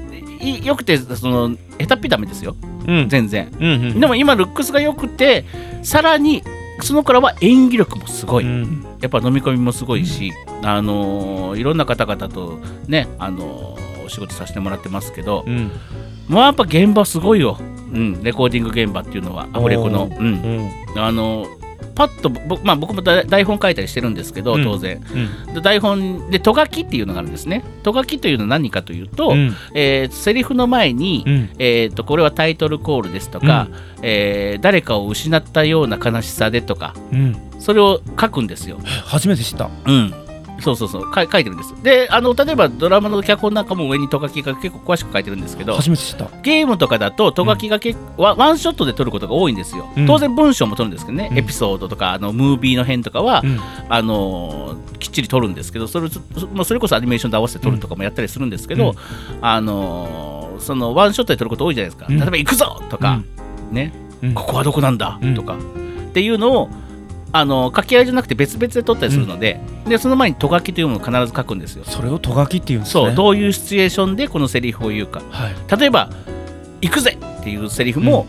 良くてその下手っぴダメですよ。うん。全然。うんうん。でも今ルックスが良くてさらにその頃は演技力もすごい、うん。やっぱ飲み込みもすごいし、あのーいろんな方々とね、あのーお仕事させてもらってますけど、うん。もうやっぱ現場すごいよ、うん、レコーディング現場っていうのはアフレコの、うん。あのーパッと僕,、まあ、僕も台台本書いたりしてるんですけどうん当然、うん。で台本でとがきっていうのがあるんですねとがきというのは何かというと、うんえーセリフの前に、うんえー、とこれはタイトルコールですとか、えー誰かを失ったような悲しさでとかうん。それを書くんですよ。初めて知った。うんそうそうそうか書いてるんです。であの例えばドラマの脚本なんかも上にとがきが結構詳しく書いてるんですけど。ゲームとかだととがきがけ、ワワンショットで撮ることが多いんですよ。うん当然文章も撮るんですけどね、うんエピソードとかあのムービーの辺とかは、うん。あのーきっちり撮るんですけどそれそまあそれこそアニメーションで合わせて撮るとかもやったりするんですけど、うんあのーそのワンショットで撮ること多いじゃないですか、うん例えば「行くぞ!」とか、ねうんここはどこなんだ、うんとかっていうのをあの掛け合いじゃなくて別々で撮ったりするので,、でその前に「とがき」というものを必ず書くんですよ。それをとがきっていうんですね。そうどういうシチュエーションでこのセリフを言うかはい。例えば「行くぜ!」っていうセリフも、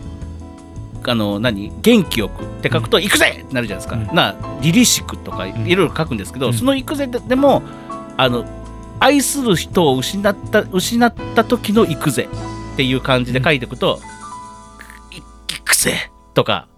あの何？元気よくって書くと「行くぜ!」ってなるじゃないですか、うんなリリシックとかいんろいろ書くんですけど、うんその「行くぜ」ででもあの愛する人を失った失った時の「行くぜ」っていう感じで書いていくと「い行くぜ!」とか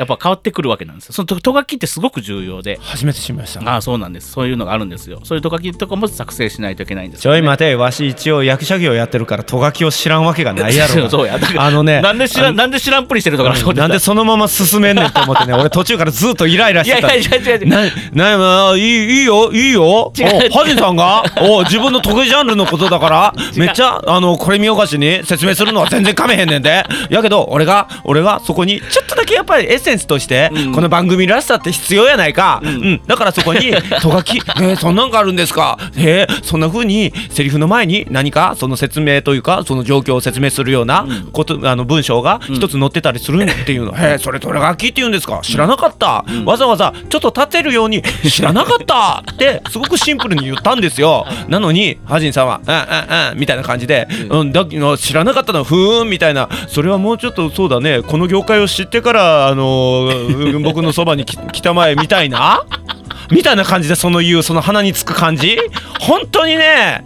やっぱ変わってくるわけなんですよそのととがきってすごく重要で初めて知りました。ああそうなんですそういうのがあるんですよそういうとがきとかも作成しないといけないんですちょい待て、わし一応役者業やってるからとがきを知らんわけがないやろが。そうやだからあのね。なんで知らんなんで知らんぷりしてるとかなと思ってたなんでそのまま進めんねんって思ってね、俺途中からずっとイライラしてた。いやいや違う違うな、な、まあ、いい、いいよ、いいよ。ハジンさんが、お、自分の得意ジャンルのことだから、めっちゃ、あの、これ見よがしに説明するのは全然かめへんねんで。やけど、俺が、俺がそこに、ちょっとだけやっぱりエッセンスとして、うんこの番組らしさって必要やないか。うんん。だからそこに、とがき、えー、そんなんがあるんですか？えー、そんな風に、セリフの前に何か、その説明というか、その状況を説明するようなこと、あの、文章が一つ載ってたりするっていうの。へえ、それとがきって言うんですか？知らなかった。わざわざ、ちょっと立てるように、知らなかったって、すごくシンプルに言ったんですよ。なのに、ハジンさんは、うんうんうん、みたいな感じで、うん、だ知らなかったの、ふーん、みたいな、それはもうちょっとそうだね、この業界を知ってから、あのー、僕のそばにき来たまえ、みたいな？みたいな感じでその言うその鼻につく感じ？本当にね。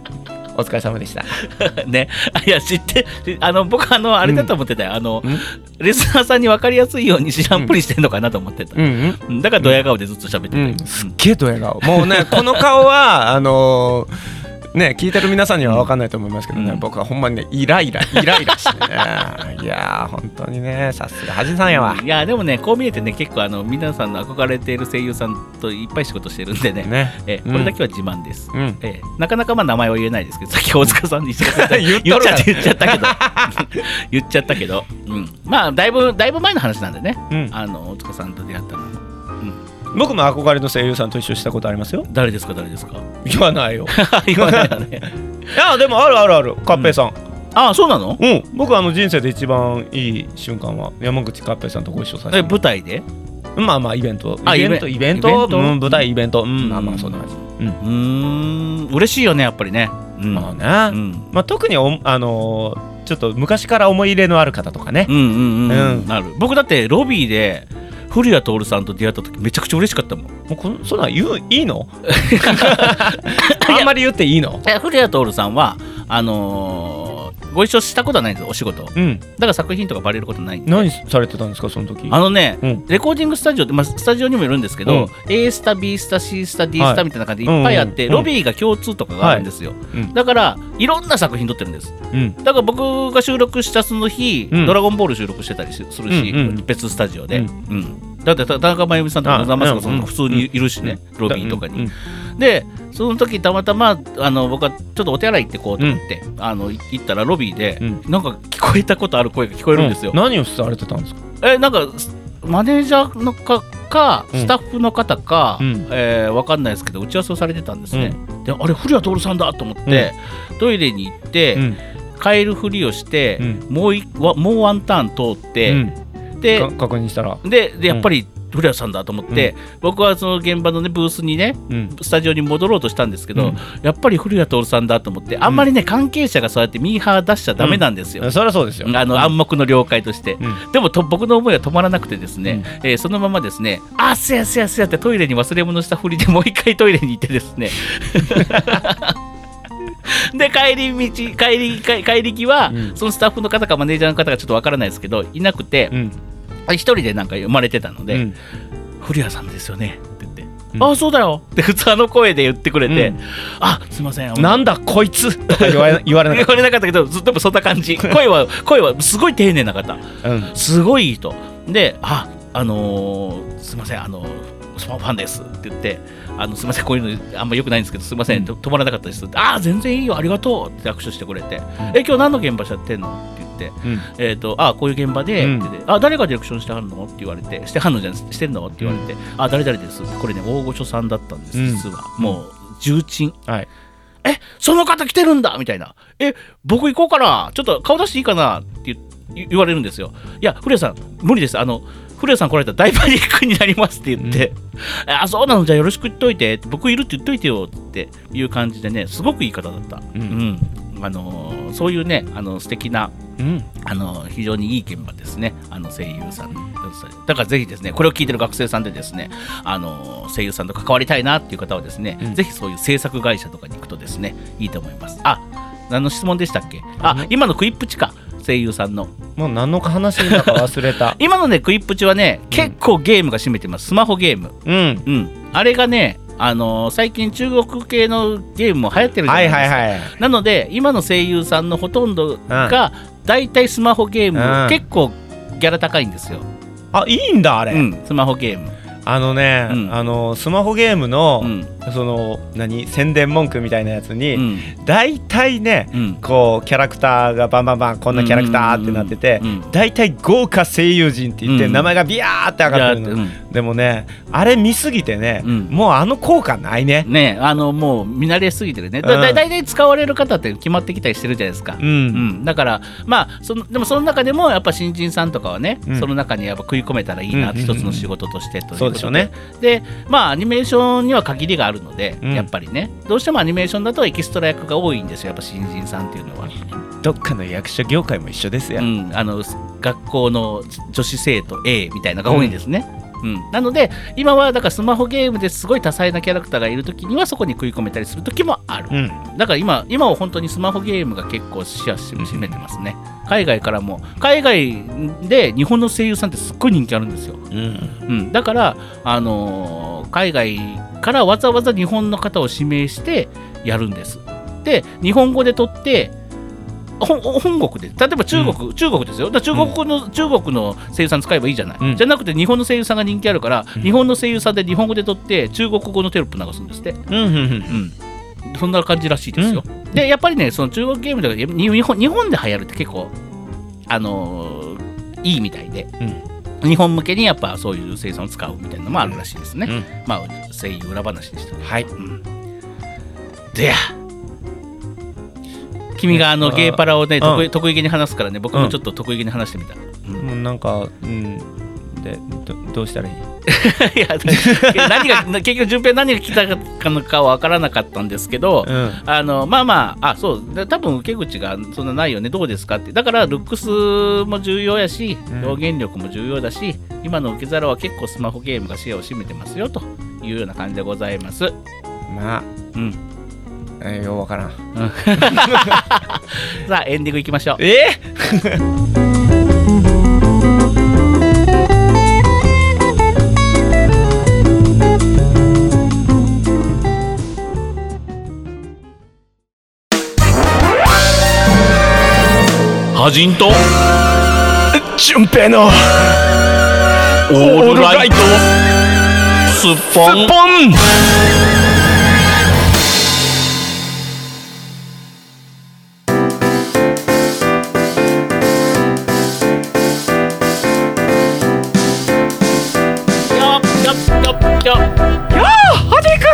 お疲れ様でした。ね。いや知ってあの僕あのあれだと思ってたよ、あのうん。レスナーさんに分かりやすいように知らんぷりしてんのかなと思ってた、うんうん。だからドヤ顔でずっと喋ってたすっげえドヤ顔。もうねこの顔はあのーね聞いてる皆さんには分かんないと思いますけどね、うん。僕はほんまにねイライライライラしてね。いやー本当にねさすが恥さんやわ。いやでもねこう見えてね結構あの皆さんの憧れている声優さんといっぱい仕事してるんでね。ね。えこれだけは自慢です、うん。えなかなかまあ名前は言えないですけどさっき大塚さんに 言っちゃった言っちゃった言っちゃったけど。言っちゃったけど、うん、まあだいぶだいぶ前の話なんでね、うん。あの大塚さんと出会ったの、うん、僕も憧れの声優さんと一緒したことありますよ。誰ですか誰ですか？言わないよ。言わないよね。いやでもあるあるある。カッペイさん。あそうなの？うん、僕あの人生で一番いい瞬間は山口カッペイさんとご一緒させえて舞台で？まあまあイベント。あイベント？イベント？うん、舞台イベント。うん、うんまあまあそんな感じ。うん。嬉しいよねやっぱりね、うん、まあね、うん。まあ、特におあのーちょっと昔から思い入れのある方とかね、うんうんうん、うん。僕だってロビーで古谷徹さんと出会った時めちゃくちゃ嬉しかったもん。もうこんそんなん言ういいの？あんまり言っていいの？え古谷徹さんはあのーご一緒したことはないんですお仕事。だうん。から作品とかバレることない何されてたんですかその時？あのね、うん。レコーディングスタジオって、まあ、スタジオにもいるんですけど、うん。A スタ B スタ C スタ D スタみたいな感じでいっぱいあって、うんうんうん。ロビーが共通とかがあるんですよ、うん。だからいろんな作品撮ってるんです。うん。だから僕が収録したその日、うん。ドラゴンボール収録してたりしするし、別スタジオで、ううんんだってた田中真由美さんとかあ野沢雅子さんうんとか普通にいるしね、ロビーとかに、うんでその時たまたまあの僕はちょっとお手洗い行ってこうと思って、あのい行ったらロビーで、うん。なんか聞こえたことある声が聞こえるんですよ、うん。何をされてたんですか？えなんかすマネージャーのかかうん。スタッフの方か、うん。えーわかんないですけど打ち合わせをされてたんですね、であれ古谷徹さんだと思って、トイレに行って、うん。帰るふりをして、うん。もういわもうワンターン通って、うんでか確認したら。ででやっぱり古谷さんだと思って、僕はその現場の、ね、ブースにねうん。スタジオに戻ろうとしたんですけど、うん。やっぱり古谷徹さんだと思ってあんまりね、関係者がそうやってミーハー出しちゃダメなんですよ、そりゃそうですよ。あの暗黙の了解として、うん。でもと僕の思いは止まらなくてですね、えーそのままですねあすやすやすやってトイレに忘れ物したふりでもう一回トイレに行ってですね で帰り道帰り帰帰り際、うん。そのスタッフの方かマネージャーの方がちょっとわからないですけどいなくて、うん一人でなんか生まれてたので、うん古谷さんですよねって言って、うんああそうだよって普通あの声で言ってくれて、うんあすいませんなんだこいつ！とか言われ 言われなかっ言われなかったけどずっとそんな感じ。声は 声はすごい丁寧な方。たうん。すごいいい人でああのーすいませんあのスマホファンですって言ってあのすいませんこういうのあんま良くないんですけどすいません、と止まらなかったですってああ全然いいよありがとうって握手してくれて、え今日何の現場しちゃってんの？ってうん。えー、とあこういう現場で、うん。あ誰がディレクションしてはるの？って言われてしてはんのじゃないしてんの？って言われて、あ誰々です。これね大御所さんだったんです、うん。実は。もう重鎮。はい。えその方来てるんだ！みたいな。え僕行こうかな？ちょっと顔出していいかな？って言われるんですよ。いや古谷さん無理です。あの古谷さん来られたら大パニックになりますって言って、あそうなの？じゃあよろしく言っといて。僕いるって言っといてよっていう感じでねすごくいい方だった、うんあのーそういうねあの素敵なうんあの非常にいい現場ですね、あの声優さんだからぜひですね、これを聞いてる学生さんでですね、あの声優さんと関わりたいなっていう方はですね、うんぜひそういう制作会社とかに行くとですね、いいと思います。あ、何の質問でしたっけ？あ、今のクイップチか、声優さんの。もう何の話だか忘れた 今のね、クイップチはね、結構ゲームが占めてます。スマホゲーム。うんうん。あれがね、あの最近中国系のゲームも流行ってるじゃなはいいですか。はいはいなので今の声優さんのほとんどが大体スマホゲーム、うん。結構ギャラ高いんですよ、あいいんだあれ、うん、スマホゲーム、あのね、うん。あのスマホゲームの、うんその何宣伝文句みたいなやつうに、ん。大体ねうん、こうキャラクターがバンバンバンこんなキャラクターってなってて、うん。うん。大体豪華声優陣って言って、うん。名前がビヤーって上がってるの、いやでもねあれ見すぎてね、うん。もうあの効果ないね。うんねあのもう見慣れすぎてるね。だうん。だ大体使われる方って決まってきたりしてるじゃないですか。う、ん、うん、だからまあそのでもその中でもやっぱ新人さんとかはね、うん。その中にやっぱ食い込めたらいいなうんうんうん一つの仕事としてということそうでしょうね。でまあアニメーションには限りがあるので、うん。やっぱりね。どうしてもアニメーションだとエキストラ役が多いんですよやっぱ新人さんっていうのは、どっかの役所業界も一緒ですよ、うん、あの学校の女子生徒 A みたいなのが多いんですね、うん、なので今はだからスマホゲームですごい多彩なキャラクターがいる時にはそこに食い込めたりする時もある、うん。だから今今は本当にスマホゲームが結構視野占めてますね。海外からも。海外で日本の声優さんってすっごい人気あるんですよ、うん。うん、だから、あのー海外からわざわざ日本の方を指名してやるんです。で日本語で撮って本本国で。例えば中国、中国ですよ。中国の、中国の声優さん使えばいいじゃない、うん。じゃなくて日本の声優さんが人気あるから、うん。日本の声優さんで日本語で撮って中国語のテロップ流すんですって。うんうんうん、そんな感じらしいですよ。で、やっぱりね、その中国ゲームでに日本日本で流行るって結構、あのーいいみたいで、日本向けにやっぱそういう生産を使うみたいなのもあるらしいですね。うん。まあ、声優裏話でした。はい。うん、でや、君があのゲーパラをね、うん。得意得意げに話すからね、僕もちょっと得意げに話してみた。うん。なんかうんでどどうしたらいい？いや、何が、結局、順平何が来たかのかは分からなかったんですけど、うん。あのまあまあ、あそう、で多分受け口がそんなないよね、どうですかって、だからルックスも重要やしうん、表現力も重要だし、今の受け皿は結構スマホゲームが視野を占めてますよというような感じでございます。まあうん、えーようわからん。さあ、エンディングいきましょう。えはじんと順平のオオールライト？スッポン？よっハジ君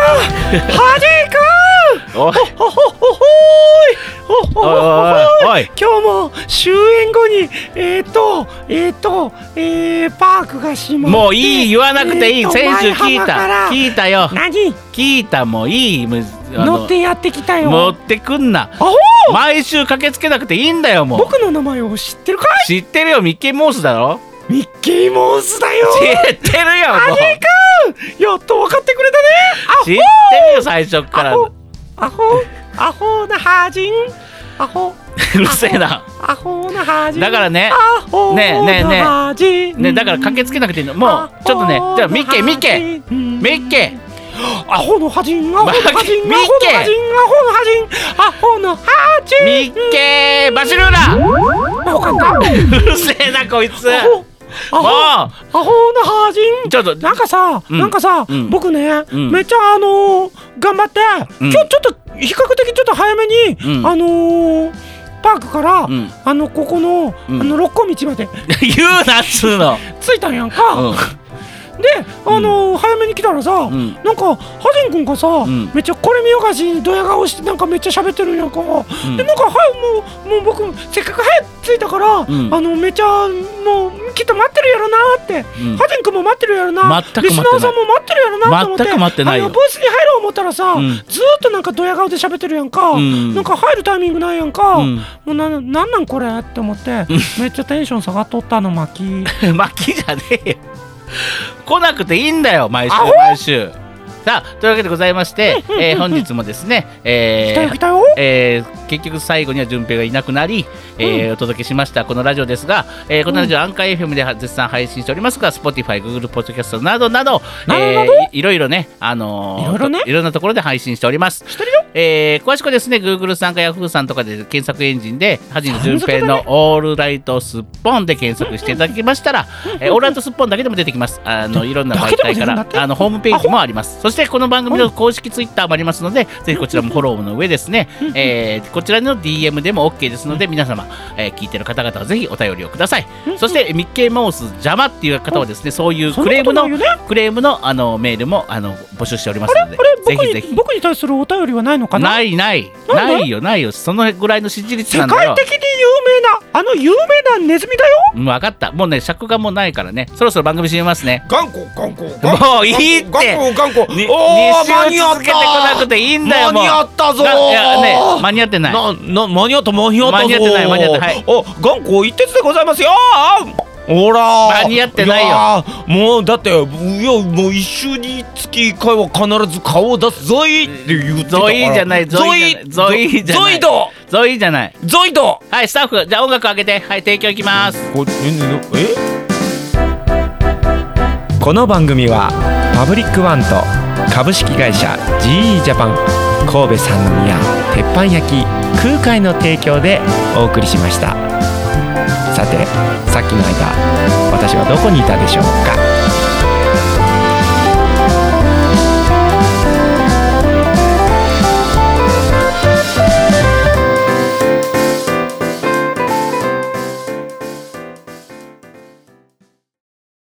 ハジ君おいほほほほーいほほほほおい。今日も終演後にえっ、ー、とえっ、ー、とえー、パークが閉まもういい言わなくていい、えーと選手聞いた。ら聞いたよ。何？聞いたもういい。乗ってやってきたよ。持ってくんな。あほー毎週駆けつけなくていいんだよもう。僕の名前を知ってるかい？知ってるよ。ミッキーモースだろ？ミッキーモースだよ。知ってるよもう。やっと分かってくれたね。知ってるよ最初っから。アホ！アホ！アホなハジン？アホ。うるせえな。アホ。なハジンだからね。アホねえねえねえ。ねだから駆けつけなくていいの。もうちょっとねじゃあミッケミッケミッケアホのハジンアホのハジンアホのハジ。ンミッケアホのハジンアホのハジンミッケー。バシルーラ。うるせえなこいつ。アホ。アホ。のハジンうちょっと。なんかさ、うん。なんかさ、うん。僕ね、うん。めっちゃあのー頑張って、うん。ちょちょっと比較的ちょっと早めに、うん。あのーパークから、うん。あのここの、うん。あの六甲道まで 言うなっつうの。着いたんやんか、あのー早めに来たらさ、うん。なんかハジン君がさ、ん。めっちゃこれ見よがしドヤ顔してなんかめっちゃ喋ってるんやんか、ん。でなんかはいもうもう僕せっかく早く着いたから、ん。あのめっちゃもうきっと待ってるやろなって、うん。ハジン君も待ってるやろな。リスナーさんも待ってるやろなと思って。全く待ってないよ。あのブースに入ろう思ったらさ、うん。ずーっとなんかドヤ顔で喋ってるやんか、ん。なんか入るタイミングないやんか、うん。もうななんなんこれって思って、めっちゃテンション下がっとったの巻き巻きじゃねえよ来なくていいんだよ毎週毎週。さあというわけでございまして、えー本日もですね、え来たよー来たよ。えー結局最後には順平がいなくなり、えーお届けしましたこのラジオですが、えーこのラジオ、アンカー FM で絶賛配信しておりますが Spotify、Google ポッドキャストなどなどなど。えなどーいいろいろね、あのーいろいろね。いろんなところで配信しております。してるよ。えー詳しくはですね Google さんか Yahoo さんとかで検索エンジンで「はじの順平のオールライトスッポン」で検索していただきましたら、えーオールライトスッポンだけでも出てきます。あのいろんな媒体かだけでも出るんだってらあのホームページもあります。そしてこの番組の公式ツイッターもありますのでぜひこちらもフォローの上ですね、えーこちらの DM でも OK ですので皆様、えー聞いてる方々はぜひお便りをください。そしてミッケーマウス邪魔っていう方はですねそういうクレームのそんなことないよクレームのあのメールもあの募集しておりますのであれ？僕ぜひぜひ。に僕に対するお便りはないのかな？ないない。ないよないよ。そのぐらいの支持率世なんだよ。界的に有名なあの有名なネズミだよ？うん分かった。もうね尺がもうないからね。そろそろ番組締めますね。頑固頑固。もういいって。頑固頑固におー2週続けてこなくていいんだよもう間に合ったぞいやね間に合ってないなな間に合った間に合った。ぞ間に合ってない間に合ってない。お頑固一徹でございますよ。ほら。間に合ってないよ。やもうだっていやもう一週に月一回は必ず顔を出す。ぞいって言ってた。からゾイじゃないゾイゾイゾイド。ゾイじゃない。ゾイド。はいスタッフじゃあ音楽上げて。はい提供いきます。こえこの番組はパブリックワンと株式会社 GE ジャパン神戸三宮鉄板焼き空海の提供でお送りしました。さてさっきの間私はどこにいたでしょうか？